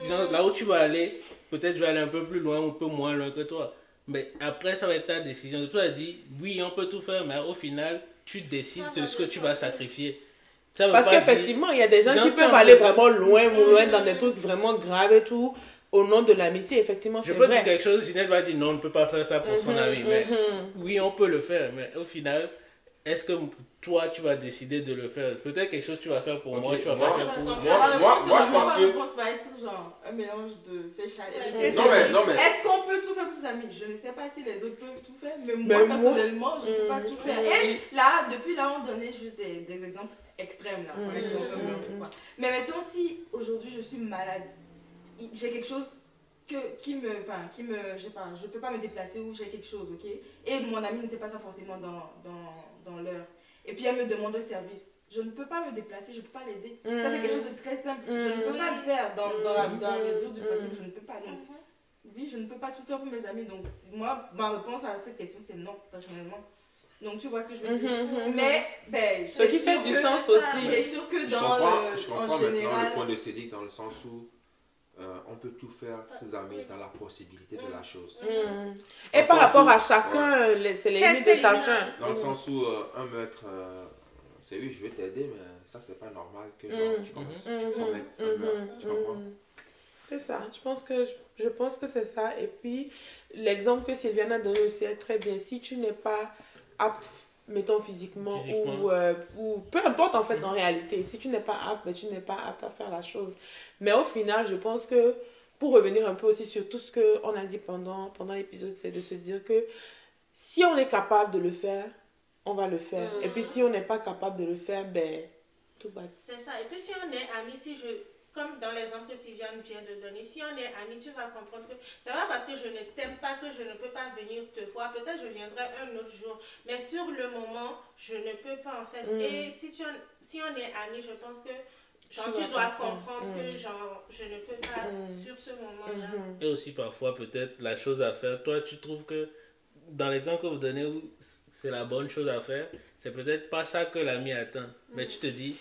Disons, là où tu vas aller, peut-être je vais aller un peu plus loin ou un peu moins loin que toi. Mais après, ça va être ta décision. Tu as dit, oui, on peut tout faire, mais au final, tu décides de va ce que tu vas sacrifier. Ça Parce qu'effectivement, il y a des gens qui peuvent en aller vraiment loin, loin dans des trucs vraiment graves et tout, au nom de l'amitié. Effectivement, Je peux vrai. dire quelque chose, Ginette va dire non, on ne peut pas faire ça pour son Mhm, ami. Mais mhm. oui, on peut le faire. Mais au final, est-ce que toi, tu vas décider de le faire? Peut-être quelque chose que tu vas faire pour moi, tu vas moi- pas faire pour moi- moi. Moi- je pense que- réponse va être genre un mélange de féchal et de. Non, mais, non, mais. Est-ce qu'on peut tout faire pour ses amis? Je ne sais pas si les autres peuvent tout faire, mais Mais moi, moi- personnellement, je ne peux pas Mm. tout faire. Si. Et là, depuis là, on donnait juste des, des exemples extrêmes, là, par Mm. exemple. N'importe quoi. Mais mettons, si aujourd'hui je suis malade, j'ai quelque chose que, qui me. Enfin, qui me. Je sais pas, je peux pas me déplacer ou j'ai quelque chose, ok? Et mon ami ne sait pas ça forcément dans, dans, dans l'heure. Et puis elle me demande un service. Je ne peux pas me déplacer, je ne peux pas l'aider. Ça, c'est quelque chose de très simple. Je ne peux pas le faire dans, dans, la, dans la mesure du possible. Je ne peux pas. Donc, oui, je ne peux pas tout faire pour mes amis. Donc, moi, ma réponse à cette question, c'est non, personnellement. Donc, tu vois ce que je veux dire. Mhm, mhm. Mais, ben, Ce qui fait du que- sens aussi. C'est sûr que Je dans comprends, le, je en comprends maintenant général. le point de Cédric dans le sens où euh, on peut tout faire ses amis dans la possibilité de la chose. Mhm. Dans Et par rapport où- à chacun, les- c'est les limites de chacun. Dans le sens où euh, un meurtre, euh, c'est oui, je vais t'aider, mais ça, c'est pas normal que genre, Mm. tu, commences, Mhm, tu commets un mhm, meurtre. Tu comprends? C'est ça, je pense que, je, je pense que c'est ça. Et puis, l'exemple que Sylviane a donné aussi est très bien. Si tu n'es pas apte, mettons physiquement, Physiquement. Ou, euh, ou peu importe en fait en réalité, si tu n'es pas apte, ben, tu n'es pas apte à faire la chose. Mais au final, je pense que, pour revenir un peu aussi sur tout ce qu'on a dit pendant, pendant l'épisode, c'est de se dire que si on est capable de le faire, on va le faire. Et puis si on n'est pas capable de le faire, ben, tout va C'est ça. Et puis si on est amis, si je, comme dans l'exemple que Sylviane vient de donner, si on est amis, tu vas comprendre que c'est pas parce que je ne t'aime pas que je ne peux pas venir te voir. Peut-être je viendrai un autre jour. Mais sur le moment, je ne peux pas en fait. Mm. Et si, tu en- si on est amis, je pense que genre, Tu dois comprendre. comprendre Mm. que genre, je ne peux pas Mm. sur ce moment-là. Mhm. Et aussi parfois, peut-être, la chose à faire, toi, tu trouves que dans l'exemple que vous donnez où c'est la bonne chose à faire, c'est peut-être pas ça que l'ami attend. Mais tu te dis,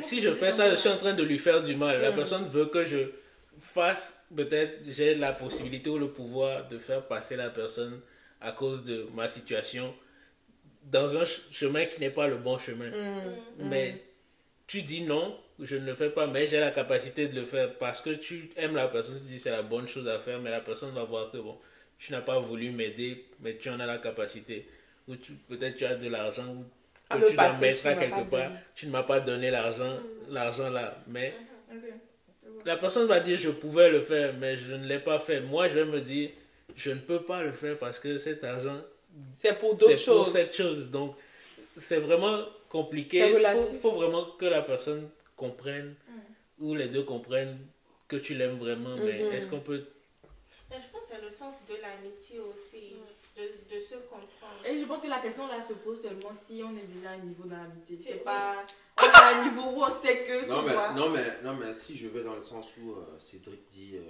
si je fais ça, je suis en train de lui faire du mal. La Mm. personne veut que je fasse, peut-être, j'ai la possibilité ou le pouvoir de faire passer la personne à cause de ma situation dans un ch- chemin qui n'est pas le bon chemin. Mhm. Mais tu dis non, je ne le fais pas, mais j'ai la capacité de le faire parce que tu aimes la personne, tu dis c'est la bonne chose à faire, mais la personne va voir que bon, tu n'as pas voulu m'aider, mais tu en as la capacité. Ou peut-être tu as de l'argent ou que tu dois mettre à quelque part, donné. tu ne m'as pas donné l'argent, l'argent là. Mais Ok. la personne va dire je pouvais le faire, mais je ne l'ai pas fait. Moi, je vais me dire je ne peux pas le faire parce que cet argent C'est pour d'autres c'est pour choses. cette chose. Donc, c'est vraiment compliqué. Il faut, vraiment que la personne comprenne, ou les deux comprennent que tu l'aimes vraiment. Mais Mhm. est-ce qu'on peut. Mais je pense que c'est le sens de l'amitié aussi, de, de se comprendre. Et je pense que la question là se pose seulement si on est déjà à un niveau dans l'amitié. C'est- C'est pas. On est à un niveau où on sait que, tu Non mais, vois. non, mais, non, mais si je vais dans le sens où euh, Cédric dit euh,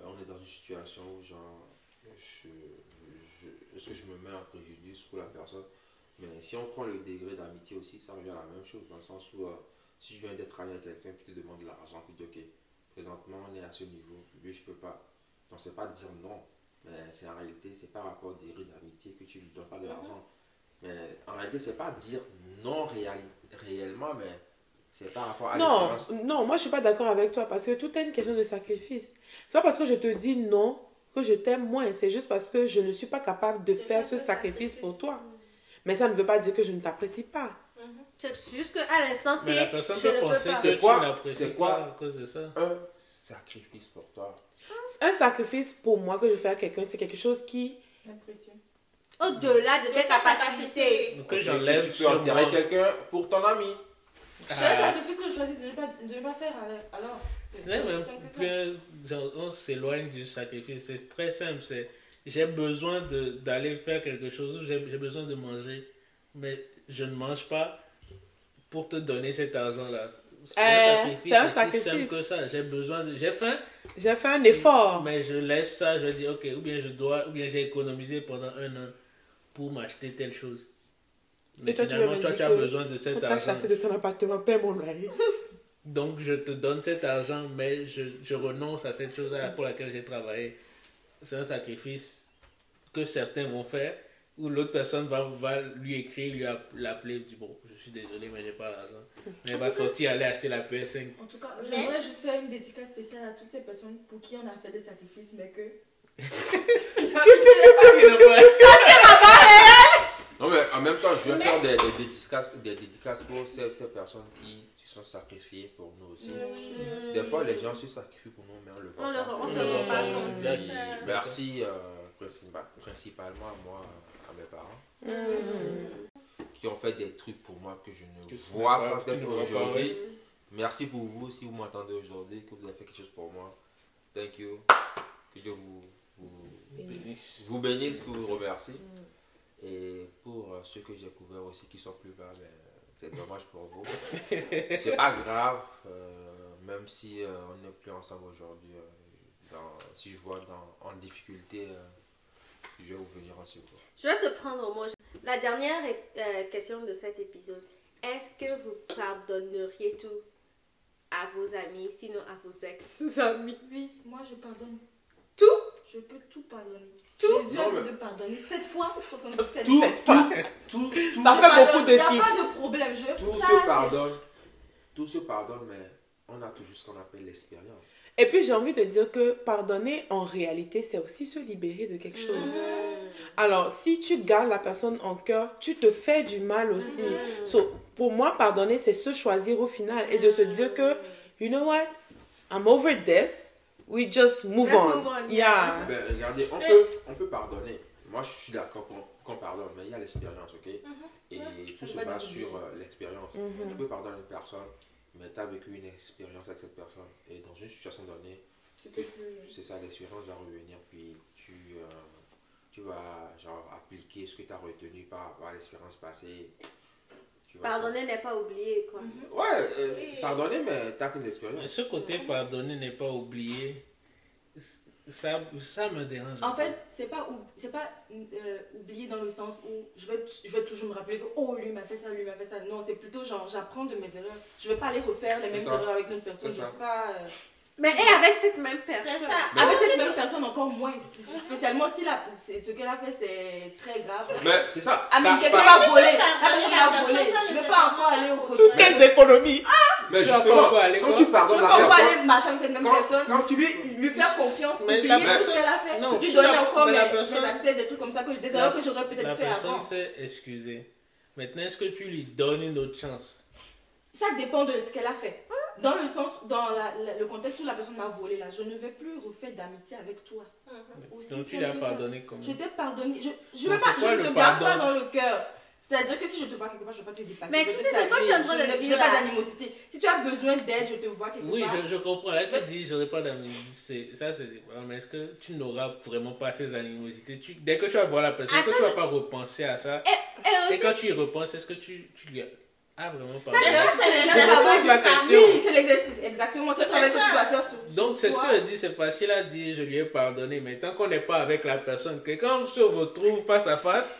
euh, on est dans une situation où genre, je, je- est-ce que je me mets en préjudice pour la personne? Mais si on prend le degré d'amitié aussi, ça revient à la même chose, dans le sens où euh, si je viens d'être ami avec quelqu'un, tu te demandes de l'argent, tu dis ok, présentement on est à ce niveau, lui je peux pas. Donc c'est pas dire non, mais c'est en réalité, c'est par rapport au degré d'amitié que tu lui donnes pas de l'argent. Mais en réalité, c'est pas dire non réellement, mais c'est par rapport à Non, non, moi je suis pas d'accord avec toi parce que tout est une question de sacrifice. C'est pas parce que je te dis non que je t'aime moins, c'est juste parce que je ne suis pas capable de faire ce sacrifice pour toi. Mais ça ne veut pas dire que je ne t'apprécie pas. C'est juste qu'à l'instant T, Mais la personne je peut ne peux penser pas. C'est quoi- quoi- à cause de ça. un sacrifice pour toi? Un sacrifice pour moi que je fais à quelqu'un, c'est quelque chose qui... Au-delà de tes ta capacités. Donc, que j'enlève Tu peux sur quelqu'un pour ton ami. C'est un Ah, sacrifice que je choisis de ne pas, de ne pas faire alors. C'est même que genre, on s'éloigne du sacrifice. C'est très simple. C'est j'ai besoin de- d'aller faire quelque chose j'ai besoin de manger, mais je ne mange pas pour te donner cet argent-là. C'est Euh, un sacrifice c'est un aussi sacrifice. simple que ça. J'ai besoin de. J'ai faim, J'ai fait un effort. mais je laisse ça. Je vais dire, ok, ou bien je dois, ou bien j'ai économisé pendant un an pour m'acheter telle chose. Mais Et toi, tu finalement, me toi, tu as besoin de cet argent. chassé de ton appartement, paie mon loyer. Donc, je te donne cet argent, mais je, je renonce à cette chose pour laquelle j'ai travaillé. C'est un sacrifice que certains vont faire, où l'autre personne va, va lui écrire, lui app- l'appeler, dit bon, je suis désolé, mais j'ai pas l'argent. Mais elle va sortir, aller acheter la PS5. En tout cas, j'aimerais juste faire une dédicace spéciale à toutes ces personnes pour qui on a fait des sacrifices, mais que. Non, mais en même temps, je vais faire des, des dédicaces, des dédicaces pour ces, ces personnes qui se sont sacrifiées pour nous aussi. Des fois, les gens se sacrifient pour nous, mais on le voit On, pas. le, on se rend pas Merci euh, principa- principalement à moi, mes parents, qui ont fait des trucs pour moi que je ne Que vois pas peut-être aujourd'hui. Merci pour vous, si vous m'entendez aujourd'hui, que vous avez fait quelque chose pour moi. Thank you. Que Dieu vous, vous, vous bénisse, que vous remercie. Et pour euh, ceux que j'ai couverts aussi qui sont plus bas, ben, c'est dommage pour vous. c'est pas grave, euh, même si euh, on n'est plus ensemble aujourd'hui. dans- si je vois dans, en difficulté, je vais vous venir en secours. Je vais te prendre au mot. La dernière euh, question de cet épisode. Est-ce que vous pardonneriez tout à vos amis, sinon à vos ex-amis? Oui, moi je pardonne. Tout? Je peux tout pardonner. Tout? Jésus a dit mais- de pardonner 7 fois 77 Tout, fois. tout, tout, tout, Ça fait beaucoup de y a chiffres. pas de problème. Je, tout ça, se pardonne. Tout se pardonne, mais on a toujours ce qu'on appelle l'expérience. Et puis j'ai envie de dire que pardonner en réalité, c'est aussi se libérer de quelque chose. Alors, si tu gardes la personne en cœur, tu te fais du mal aussi. So, pour moi, pardonner, c'est se choisir au final et de se dire que, you know what, I'm over this. We just move Let's on. move on, Yeah. Ben, regardez, on peut, on peut pardonner. Moi, je suis d'accord qu'on pardonne, mais il y a l'expérience, ok? Et tout se base sur euh, l'expérience. Mhm. Tu peux pardonner une personne, mais tu as vécu une expérience avec cette personne. Et dans une situation donnée, c'est ça, l'expérience va revenir, puis tu, euh, tu vas genre, appliquer ce que tu as retenu par, par l'expérience passée. Tu vas- Pardonner n'est pas oublier, quoi. Ouais, euh, Oui. pardonner, mais tu as tes Mais expériences. ce côté pardonner n'est pas oublié. Ça, ça me dérange. En fait, c'est pas, c'est pas euh, oublier dans le sens où je vais, je vais toujours me rappeler que oh lui m'a fait ça, lui m'a fait ça. Non, c'est plutôt genre j'apprends de mes erreurs. Je vais pas aller refaire les mêmes ça. erreurs avec une autre personne. Je ça. suis pas. euh, Mais et avec cette même personne C'est ça. Mais- Avec cette même personne encore moins. Spécialement si la, ce qu'elle a fait c'est très grave. Mais c'est ça. Ah mais quelqu'un pas- m'a volé. peux La personne m'a volé. personne, Je ne vais pas pas encore aller au retour. Tes économies. Mais Tu vas justement, pas quand tu Je pardonnes vais la pas encore personne, aller marcher avec cette même quand- personne, quand tu- lui, lui faire confiance, Mais la tout ce personne- qu'elle a fait, non, lui donner la- encore mais mes, la mes personne- accès, des trucs comme ça, que je- La- j'aurais peut-être La fait personne avant. s'est excusée. Maintenant, est-ce que tu lui donnes une autre chance? Ça dépend de ce qu'elle a fait. Dans le sens, dans la- la- le contexte où la personne m'a volé, là, je ne vais plus refaire d'amitié avec toi. Aussi Donc tu l'as pardonné comment? Je t'ai pardonné. Je, je, Donc pas, je ne te garde pas pardon? dans le cœur. C'est-à-dire que si je te vois quelque part, je ne vais pas te dépasser. Mais je tu sais, c'est saluer. tu es en train Je de n'ai- dire Je n'ai pas d'animosité. Si tu as besoin d'aide, je te vois quelque Oui, part. je, je comprends. Là, tu dis, j'aurais pas d'animosité. Ça, c'est. Mais est-ce que tu n'auras vraiment pas ces animosités? Tu... Dès que tu vas voir la personne, que tu vas pas repenser à ça? Et Et aussi, quand tu y repenses, est-ce que tu, tu lui as ah, vraiment pas? Ça, c'est Je la question. Oui, c'est l'exercice. Exactement. C'est le travail que tu dois faire sur Donc, c'est ce toi. que je dis, c'est facile à dire, je lui ai pardonné, mais tant qu'on n'est pas avec la personne, que quand on se retrouve face à face,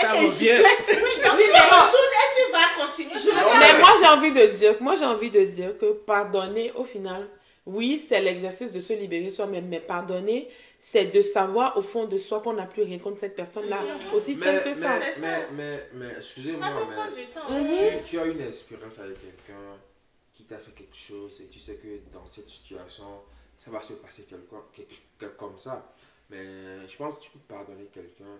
ça des revient. Oui, donc Oui, tu mais vas non. retourner, tu vas continuer. Je vais Non, pas- Mais moi j'ai envie de dire, moi j'ai envie de dire que pardonner au final, oui c'est l'exercice de se libérer soi-même, mais pardonner c'est de savoir au fond de soi qu'on n'a plus rien contre cette personne-là. Aussi mais, simple que mais, ça. Mais, mais, mais, excusez-moi, mais du temps. tu, tu as une expérience avec quelqu'un qui t'a fait quelque chose et tu sais que dans cette situation, ça va se passer quelque, quelque, quelque- comme ça. Mais je pense que tu peux pardonner quelqu'un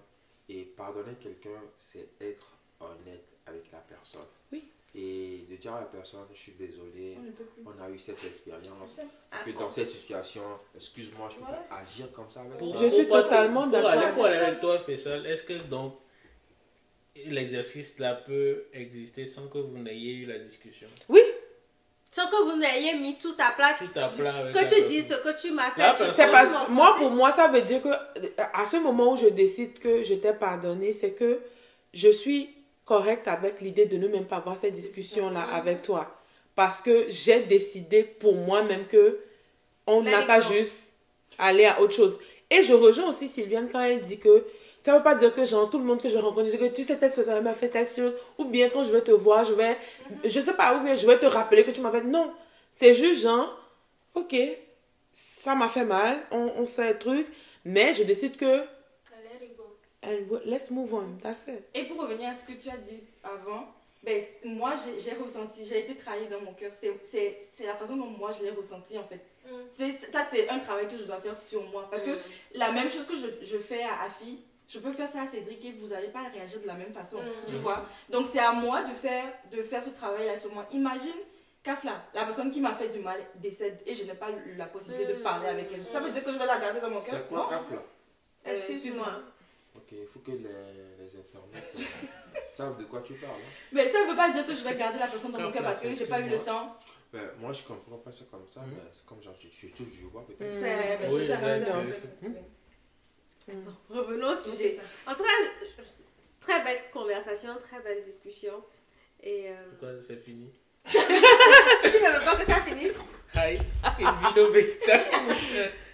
et pardonner quelqu'un, c'est être honnête avec la personne. Oui. Et de dire à la personne, je suis désolé, On a eu cette expérience, que dans cette situation, excuse-moi, je peux Voilà. pas agir comme ça avec Pour- toi. Je suis pour- totalement d'accord. pour aller avec toi, Faisal, est-ce que donc l'exercice là peut exister sans que vous n'ayez eu la discussion? Oui, sans que vous n'ayez mis tout à plat, Tout à plat avec que tu dises ce que tu m'as fait. Tu sais pas moi pour moi ça veut dire que à ce moment où je décide que je t'ai pardonné, c'est que je suis correcte avec l'idée de ne même pas avoir cette discussion là avec toi. Parce que j'ai décidé pour moi-même que on n'a pas juste aller à autre chose. Et je rejoins aussi Sylviane quand elle dit que ça veut pas dire que genre tout le monde que je rencontre, je dis que tu sais peut-être que ça m'a fait telle chose ou bien quand je vais te voir, je vais je sais pas ou bien je vais te rappeler que tu m'as fait non, c'est juste genre OK, ça m'a fait mal, on, on sait le truc, mais je décide que let's move on. That's it. Et pour revenir à ce que tu as dit avant, ben, moi j'ai ressenti, j'ai été trahie dans mon cœur. C'est- C'est c'est la façon dont moi je l'ai ressenti en fait. Mm. Ça, c'est un travail que je dois faire sur moi. Parce que la même chose que je, je fais à Afi, je peux faire ça à Cédric et vous n'allez pas réagir de la même façon. Mm. Tu vois Donc c'est à moi de faire, de faire ce travail-là sur moi. Imagine Kafla, la personne qui m'a fait du mal, décède et je n'ai pas eu la possibilité de Mm. parler avec elle. Ça veut dire que je vais la garder dans mon cœur C'est quoi là Euh, Excuse-moi. Ok, il faut que les, les internautes euh, savent de quoi tu parles. hein. Mais ça ne veut pas dire que je vais garder la personne dans mon Kafla, cœur parce que j'ai pas eu le temps. Ben, moi, je comprends pas ça comme ça, Mhm. mais c'est comme genre, tu, tu touches du bois peut-être. Mm. Ben, ben, Oui, c'est ça, c'est ça, fait. Revenons au sujet. En tout cas, je- très belle conversation, très belle discussion. Et euh, Pourquoi c'est fini? Tu ne veux pas que ça finisse? Hi, une vidéo vecteur.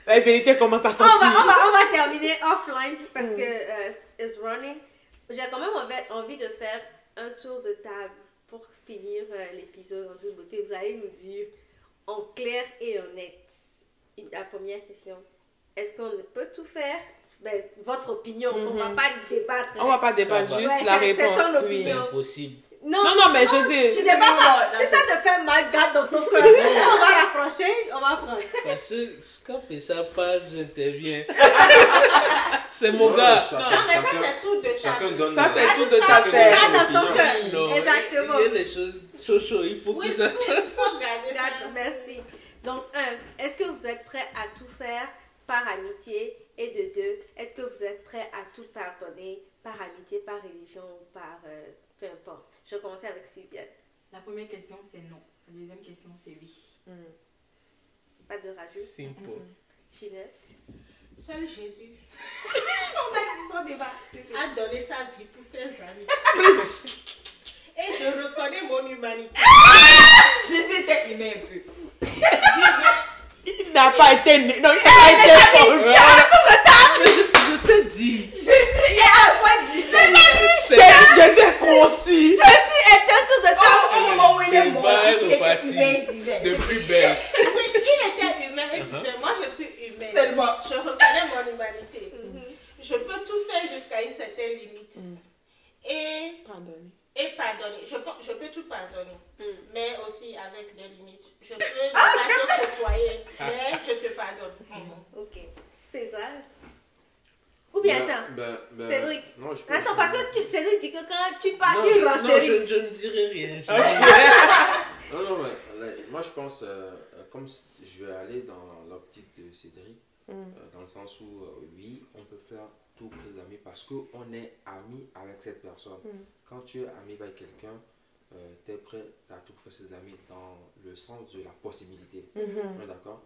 La vérité commence à on sortir. va, on, va, on va terminer offline parce que euh, it's running. J'ai quand même envie, de faire un tour de table pour finir euh, l'épisode en toute beauté. Vous allez nous dire en clair et en net. La première question. Est-ce qu'on peut tout faire? Ben, Votre opinion. On ne va Mhm. pas débattre. On va pas débattre, va. juste Ouais, la c'est- c'est réponse. ton oui. opinion. C'est impossible. Non, Non, non, mais je dis. Tu débattes pas. Si ça te fait mal, garde dans ton cœur. on va raccrocher, on va prendre. Parce que quand ça parle, j'interviens. C'est mon gars. Non, cha- mais ça, chacun- c'est tout de Chacun table. donne. Ça, c'est tout de chacun ta son Garde dans ton opinion. cœur. Non, Exactement. Il y a des choses chaud chaud. Il faut Oui, que ça. il faut garder Merci. Donc, un, est-ce que vous êtes prêt à tout faire par amitié Et de deux, est-ce que vous êtes prêt à tout pardonner par amitié, par religion ou par euh, peu importe? Je vais commencer avec Sylvia. La première question, c'est non. La deuxième question, c'est oui. Mm. Pas de rajout? Simple. Ginette? Seul Jésus On va dire son débat. a donné sa vie pour ses amis. Et je reconnais mon humanité. Jésus était humain un peu. Il n'a pas été né. Non, il n'a pas été formé. Je te dis. C'est Jésus est concis. Ceci est un tour de table. Oh, oh, oh, il est mort. Il était divin. De plus belle. Oui, il était humain. Moi, je suis humaine. Seulement. Je reconnais mon humanité. Je peux tout faire jusqu'à une certaine limite. Et, Pardonnez. et pardonner. Je peux, je peux tout pardonner. Mm. Mais aussi avec des limites. Je peux ne pas te côtoyer. Mais je te pardonne. Ok. Faisal. Ou bien, Ben- attends. ben- ben- Cédric. Non, je peux- Attends, je- parce que tu, Cédric dit que quand tu pars, Non, tu je, non, renchéris. je, je ne dirai rien. Je- Non, non, mais là, moi je pense, euh, euh, comme je vais aller dans l'optique de Cédric, Mm. euh, dans le sens où, euh, oui, on peut faire tout pour les amis parce qu'on est ami avec cette personne. Mm. Quand tu es ami avec quelqu'un, tu es prêt à tout pour faire ses amis dans le sens de la possibilité. On est d'accord?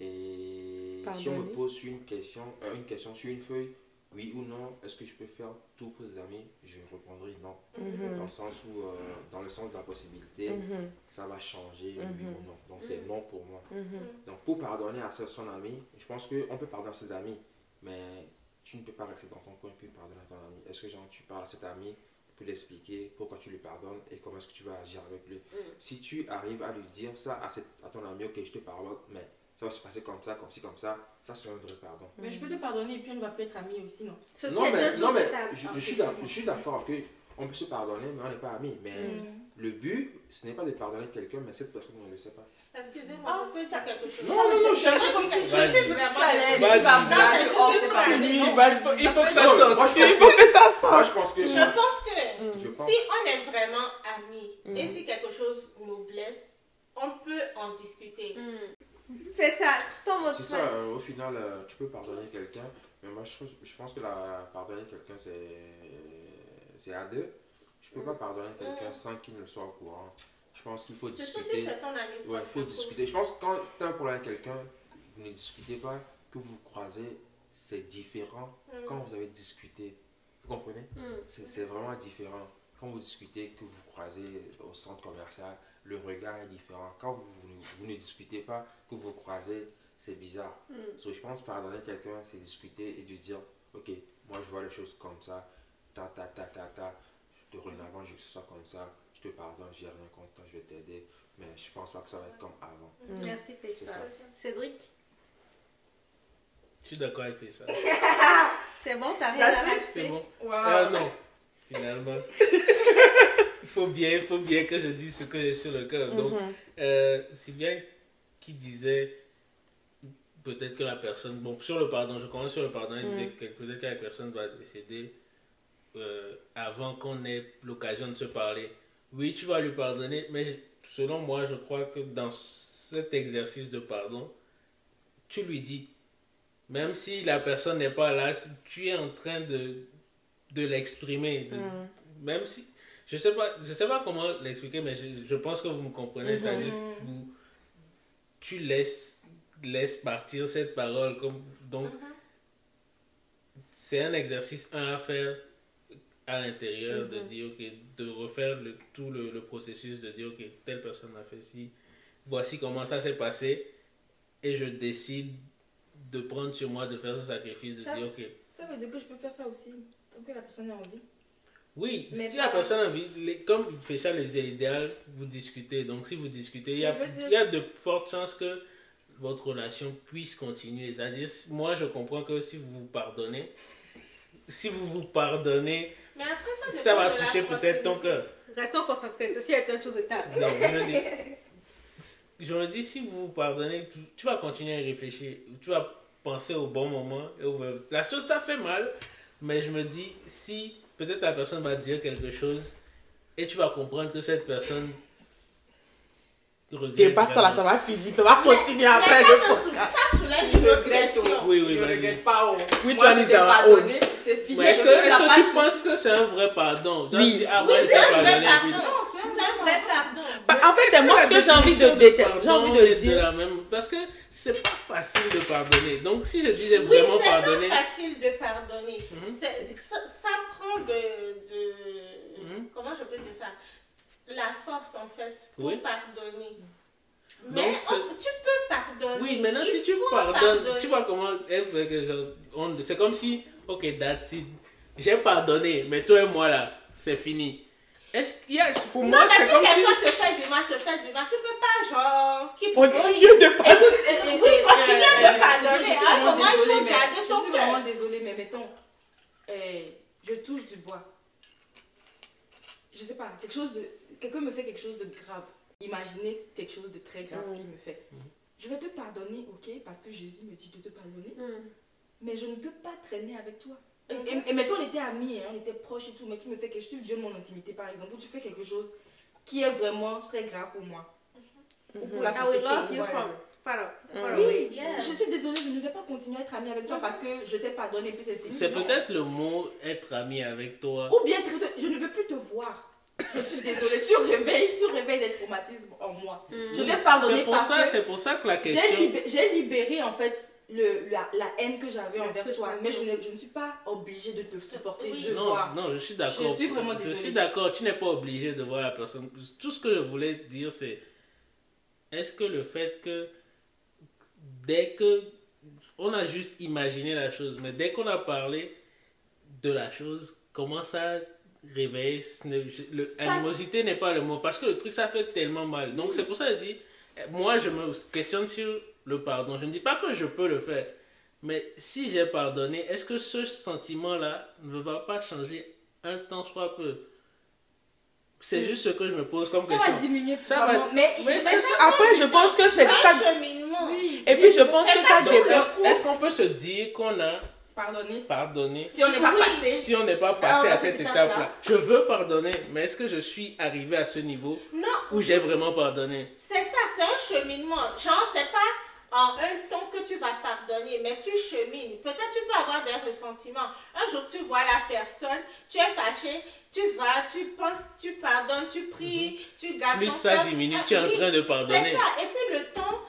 Et si on me pose une question, euh, une question sur une feuille, oui ou non, est-ce que je peux faire tout pour les amis? Je répondrai non. Mhm. Dans le sens où, euh, dans le sens de la possibilité, Mhm. ça va changer, oui Mhm. ou non. Donc c'est non pour moi. Donc pour pardonner à son ami, je pense qu'on peut pardonner à ses amis, mais tu ne peux pas rester dans ton coin puis pardonner à ton ami. Est-ce que genre, tu parles à cet ami pour lui expliquer pourquoi tu lui pardonnes et comment est-ce que tu vas agir avec lui? Si tu arrives à lui dire ça à, cette- à ton ami, ok je te pardonne, mais ça va se passer comme ça, comme ci, comme ça, ça c'est un vrai pardon. Mais je peux te pardonner et puis on ne va plus être amis aussi, non? Non mais, non, mais je, Ah, je suis d'accord que on peut se pardonner, mais on n'est pas amis. Mais le but, ce n'est pas de pardonner quelqu'un, mais cette personne ne le sait pas. Excusez-moi, Ah, je peux dire quelque chose. Non, non, non, je- suis vraiment. Tu allais, tu Vas-y. Oui, Non. il faut- Il faut que ça sorte. moi, je Il faut que ça Moi, sorte. je pense que. Je pense que si on est vraiment amis et si quelque chose nous blesse, on peut en discuter. Fais ça. Ton C'est ça, euh, au final, euh, tu peux pardonner quelqu'un, mais moi je, trouve- je pense que la, pardonner quelqu'un c'est c'est à deux. Je peux pas pardonner quelqu'un sans qu'il ne soit au courant. Je pense qu'il faut Surtout si discuter. c'est ton ami. Ouais, il faut discuter. Je pense que quand tu as un problème avec quelqu'un, vous ne discutez pas, que vous vous croisez, c'est différent Mm. quand vous avez discuté. Vous comprenez? C'est c'est vraiment différent. Quand vous discutez, que vous croisez au centre commercial, le regard est différent. Quand vous, vous, ne- vous ne discutez pas, que vous croisez, c'est bizarre. So, je pense pardonner quelqu'un, c'est discuter et de dire, ok, moi je vois les choses comme ça, ta ta ta ta ta, dorénavant je veux que ce soit comme ça, je te pardonne, j'ai rien contre toi, je vais t'aider, mais je pense pas que ça va être comme avant. Merci, C'est Faisal. ça. Cédric? Je suis d'accord avec ça. C'est bon, t'as rien à. C'est bon. Wow. Ah non, finalement. il faut bien, il faut bien que je dise ce que j'ai sur le cœur. Donc, Mhm. euh, c'est bien qui disait peut-être que la personne, bon, sur le pardon, je commence sur le pardon, il disait que peut-être que la personne va décéder euh, avant qu'on ait l'occasion de se parler. Oui, tu vas lui pardonner, mais selon moi, je crois que dans cet exercice de pardon, tu lui dis, même si la personne n'est pas là, tu es en train de, de l'exprimer, Mhm. même si, je sais pas, je sais pas comment l'expliquer, mais je, je pense que vous me comprenez, Mhm. c'est-à-dire vous, tu laisses, laisses partir cette parole, comme, donc, c'est un exercice, un, à faire à l'intérieur, de dire, ok, de refaire le, tout le, le processus, de dire, ok, telle personne a fait ci, voici comment ça s'est passé, et je décide de prendre sur moi de faire ce sacrifice, de Ça, dire, ok, Ça veut dire que je peux faire ça aussi, tant que la personne a envie. Oui, Mais si pas- la personne a envie, comme Fécha le disait, l'idéal, vous discutez. Donc, si vous discutez, il y, a, dire- il y a de fortes chances que votre relation puisse continuer. C'est-à-dire, moi, je comprends que si vous vous pardonnez, si vous vous pardonnez, Mais après, ça, va toucher peut-être ton cœur. Restons concentrés. Ceci est un tour de table. Non, je me dis, je me dis, si vous vous pardonnez, tu, tu vas continuer à y réfléchir. Tu vas penser au bon moment. et au- La chose t'a fait mal, mais je me dis, si peut-être la personne va dire quelque chose et tu vas comprendre que cette personne regrette. Dépasse ça là, ça va finir, ça va continuer après Mais le ça, sou- podcast. ça soulève Il une question. Oui, oui, Je vas-y. regrette pas. Oh. Oui, Moi, je t'ai pardonné, c'est fini. Est-ce que, tu penses que c'est un vrai pardon? Genre, Oui. ah, Oui, c'est un vrai pardon. C'est un vrai pardon. Bah, en fait, moi, ce que j'ai envie de pardon j'ai envie de dire. la même? Parce que c'est pas facile de pardonner. Donc, si je dis j'ai Oui, vraiment c'est pardonné. pas facile de pardonner. Mhm. C'est- ça, ça prend de, de- Mhm. Comment je peux dire ça? La force, en fait, pour Oui. pardonner. Mais c'est- on- tu peux pardonner. Oui, maintenant Il si tu pardonnes, pardonner. tu vois comment elle fait que c'est comme si, ok, that's it. J'ai pardonné, mais toi et moi là, c'est fini. Est-ce qu'il y a, pour Non, moi, mais c'est si comme si. quelqu'un te fait du mal, te fait du mal, tu peux pas, genre... Qui Continue de eh, eh, Oui, continuez euh, de euh, pardonner. Il faut garder je suis cœur. vraiment désolée, mais mettons, eh, je touche du bois. Je sais pas, quelque chose de, quelqu'un me fait quelque chose de grave. Imaginez quelque chose de très grave Mm. qu'il me fait. Je vais te pardonner, ok, parce que Jésus me dit de te pardonner, Hmm. mais je ne peux pas traîner avec toi. Et, et- et mettons, on était amis, hein, on était proches et tout, mais tu me fais quelque chose, tu violes mon intimité par exemple, ou tu fais quelque chose qui est vraiment très grave pour moi. Ou pour la société. love you voilà. Oui, Yeah. je suis désolée, je ne vais pas continuer à être amie avec toi parce que je t'ai pardonné puis c'est fini. C'est peut-être le mot être ami avec toi. Ou bien je ne veux plus te voir. Je suis désolée, tu réveilles, tu réveilles des traumatismes en moi. Je t'ai pardonné C'est pour parce ça, que c'est pour ça que la j'ai question. j'ai libéré en fait le, la, la haine que j'avais envers toi. Mais je ne, je ne suis pas obligée de te supporter, Oui. de Non, voir. non, je suis d'accord. Je suis vraiment Je désolée. suis d'accord, tu n'es pas obligé de voir la personne. Tout ce que je voulais dire, c'est est-ce que le fait que dès que on a juste imaginé la chose, mais dès qu'on a parlé de la chose, comment ça réveille ce n'est- je- le- Animosité n'est pas le mot parce que le truc ça fait tellement mal. Donc c'est pour ça que je dis, moi je me questionne sur le pardon. Je ne dis pas que je peux le faire, mais si j'ai pardonné, est-ce que ce sentiment-là ne va pas changer un temps soit peu? C'est juste ce que je me pose comme Ça question. va diminuer Ça va- probablement, mais, Mais je- est-ce que ça- Après, je pense que c'est un ça. cheminement. oui. Et puis, je pense que ça dépend. Est-ce qu'on peut se dire qu'on a Pardonner. pardonné? Si on n'est pas Oui. passé. si on n'est pas passé Ah, à cette étape-là Je veux pardonner, mais est-ce que je suis arrivé à ce niveau Non, où j'ai vraiment pardonné? C'est ça, c'est un cheminement. Genre, c'est pas en un temps que tu vas pardonner, mais tu chemines. Peut-être tu peux avoir des ressentiments. Un jour, tu vois la personne, tu es fâché, tu vas, tu penses, tu pardonnes, tu pries, tu gardes Plus ton ça diminue, Ah, tu es en train de pardonner. C'est ça. Et puis le temps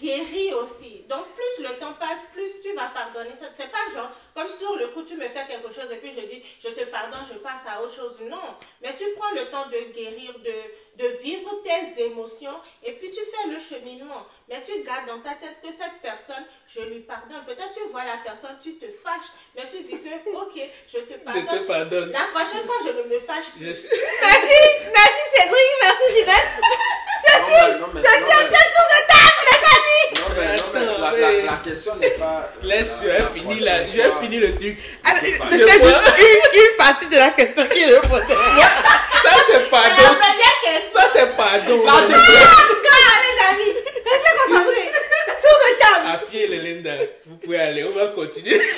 guérit aussi. Donc plus le temps passe, plus tu vas pardonner. Ça, C'est pas genre, comme sur le coup, tu me fais quelque chose et puis je dis, je te pardonne, je passe à autre chose. Non. Mais tu prends le temps de guérir, de, de vivre tes émotions et puis tu fais le cheminement. Mais tu gardes dans ta tête que cette personne, je lui pardonne. Peut-être tu vois la personne, tu te fâches, mais tu dis que, ok, je te Je pardonne. te pardonne. La prochaine fois, je ne me fâche plus. Je Merci, merci Cédric, merci Ginette. Non, mais- non, mais- non, mais- tour de amis. Non, mais, non, mais la, la, la question n'est pas. Laisse, la- je vais la finir la- prochaine je vais fois. finir le truc. Pas. C'était juste une, une partie de la question qui répondait. Ça, c'est pardon. La première question. Ça, c'est pardon. Pardon. Ah, les amis, restez concentrés. Tour de table. Afi et Linda, vous pouvez aller, on va continuer.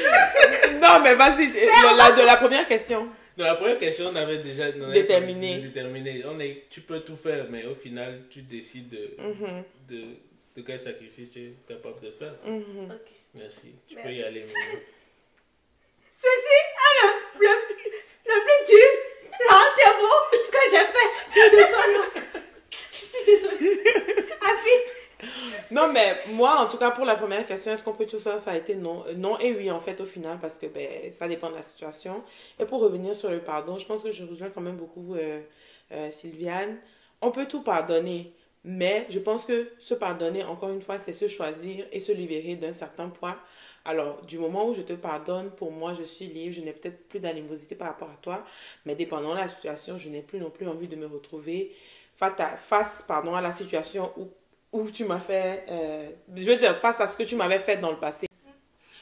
Non, mais vas-y, la, de la première question. Dans la première question, on avait déjà on avait Déterminé. déterminé. On est, tu peux tout faire, mais au final, tu décides de, Mhm, de, de quel sacrifice tu es capable de faire. mhm. Ok. Merci. Tu Mais- peux y aller. Ceci est le, le, le plus dur rendez-vous que j'ai fait de son nom. Je suis désolée. Afi, Non, mais moi, en tout cas, pour la première question, est-ce qu'on peut tout faire? Ça a été non. Euh, Non et oui, en fait, au final, parce que ben, ça dépend de la situation. Et pour revenir sur le pardon, je pense que je rejoins quand même beaucoup euh, euh, Sylviane. On peut tout pardonner, mais je pense que se pardonner, encore une fois, c'est se choisir et se libérer d'un certain poids. Alors, du moment où je te pardonne, pour moi, je suis libre, je n'ai peut-être plus d'animosité par rapport à toi, mais dépendant de la situation, je n'ai plus non plus envie de me retrouver face pardon, à la situation où où tu m'as fait, euh, je veux dire, face à ce que tu m'avais fait dans le passé.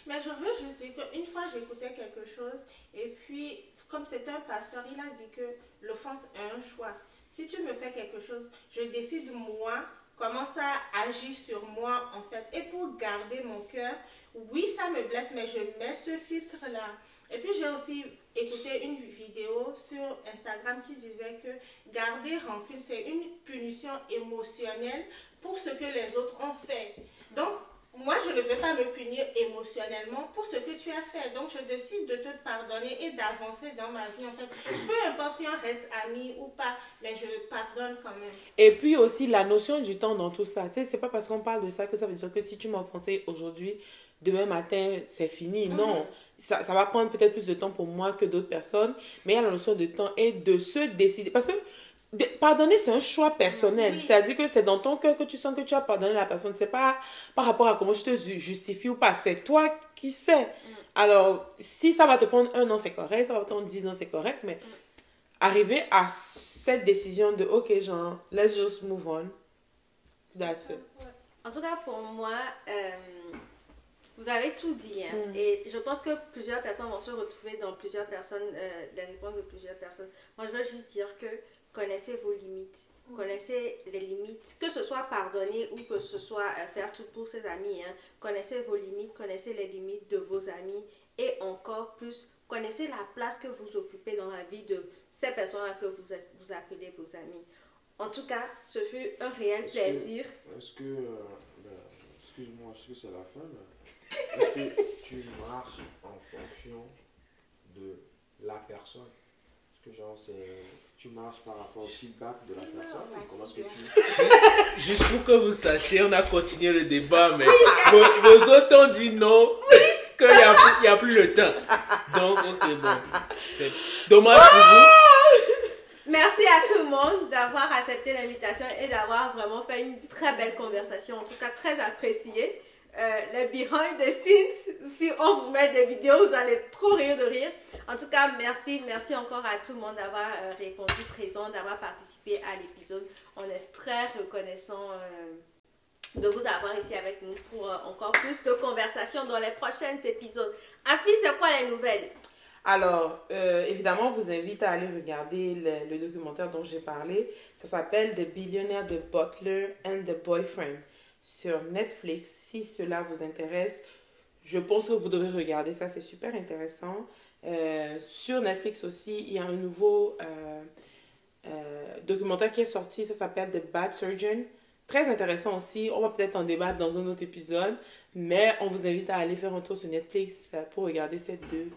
Mais je veux juste dire qu'une fois j'écoutais quelque chose et puis comme c'était un pasteur, il a dit que l'offense est un choix. Si tu me fais quelque chose, je décide moi comment ça agit sur moi en fait. Et pour garder mon cœur, oui ça me blesse, mais je mets ce filtre là. Et puis j'ai aussi écouté une vidéo sur Instagram qui disait que garder rancune, c'est une punition émotionnelle pour ce que les autres ont fait. Donc, moi, je ne vais pas me punir émotionnellement pour ce que tu as fait. Donc, je décide de te pardonner et d'avancer dans ma vie. En fait, peu importe si on reste amis ou pas, mais je pardonne quand même. Et puis aussi la notion du temps dans tout ça. Tu sais, c'est pas parce qu'on parle de ça que ça veut dire que si tu m'as offensé aujourd'hui, demain matin, c'est fini. Non. Ça, ça va prendre peut-être plus de temps pour moi que d'autres personnes, mais il y a la notion de temps et de se décider. Parce que pardonner, c'est un choix personnel. Oui. C'est-à-dire que c'est dans ton cœur que tu sens que tu as pardonné la personne. C'est pas par rapport à comment je te ju- justifie ou pas. C'est toi qui sais. Alors, si ça va te prendre un an, c'est correct. Ça va te prendre dix ans, c'est correct. Mais arriver à cette décision de, OK, genre, let's just move on. That's it. En tout cas, pour moi, euh, vous avez tout dit. hein. Mm. Et je pense que plusieurs personnes vont se retrouver dans plusieurs personnes, euh, les réponses de plusieurs personnes. Moi, je veux juste dire que connaissez vos limites. Connaissez les limites, que ce soit pardonner ou que ce soit euh, faire tout pour ses amis. hein. Connaissez vos limites, connaissez les limites de vos amis et encore plus, connaissez la place que vous occupez dans la vie de ces personnes-là que vous, êtes- vous appelez vos amis. En tout cas, ce fut un réel Est-ce plaisir. Est-ce que. euh, ben, Excuse-moi, je sais que c'est la fin. Est-ce que tu marches en fonction de la personne? Est-ce que, genre, c'est. Tu marches par rapport au feedback de la personne ou Comment est-ce que tu. Juste pour que vous sachiez, on a continué le débat, mais vos, vos autres ont dit non, qu'il n'y a, y a plus le temps. Donc, ok, bon. C'est dommage pour vous. Merci à tout le monde d'avoir accepté l'invitation et d'avoir vraiment fait une très belle conversation, en tout cas très appréciée. Euh, behind the scenes, si on vous met des vidéos, vous allez trop rire de rire. En tout cas, merci, merci encore à tout le monde d'avoir euh, répondu présent, d'avoir participé à l'épisode. On est très reconnaissant euh, de vous avoir ici avec nous pour euh, encore plus de conversations dans les prochains épisodes. Afi, c'est quoi les nouvelles? Alors, évidemment, on vous invite à aller regarder le, documentaire dont j'ai parlé. Ça s'appelle The Billionaire de Butler and the Boyfriend sur Netflix. Si cela vous intéresse, je pense que vous devrez regarder ça. C'est super intéressant. Euh, sur Netflix aussi, il y a un nouveau euh, euh, documentaire qui est sorti. Ça s'appelle The Bad Surgeon. Très intéressant aussi. On va peut-être en débattre dans un autre épisode. Mais on vous invite à aller faire un tour sur Netflix pour regarder ces deux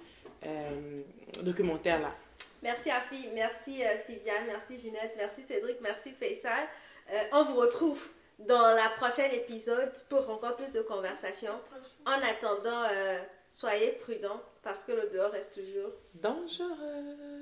documentaires-là. Merci Afi, merci Sylviane, merci Ginette, merci Cédric, merci Faisal. On vous retrouve dans la prochaine épisode pour encore plus de conversations. En attendant, euh, soyez prudents parce que le dehors reste toujours Dangereux.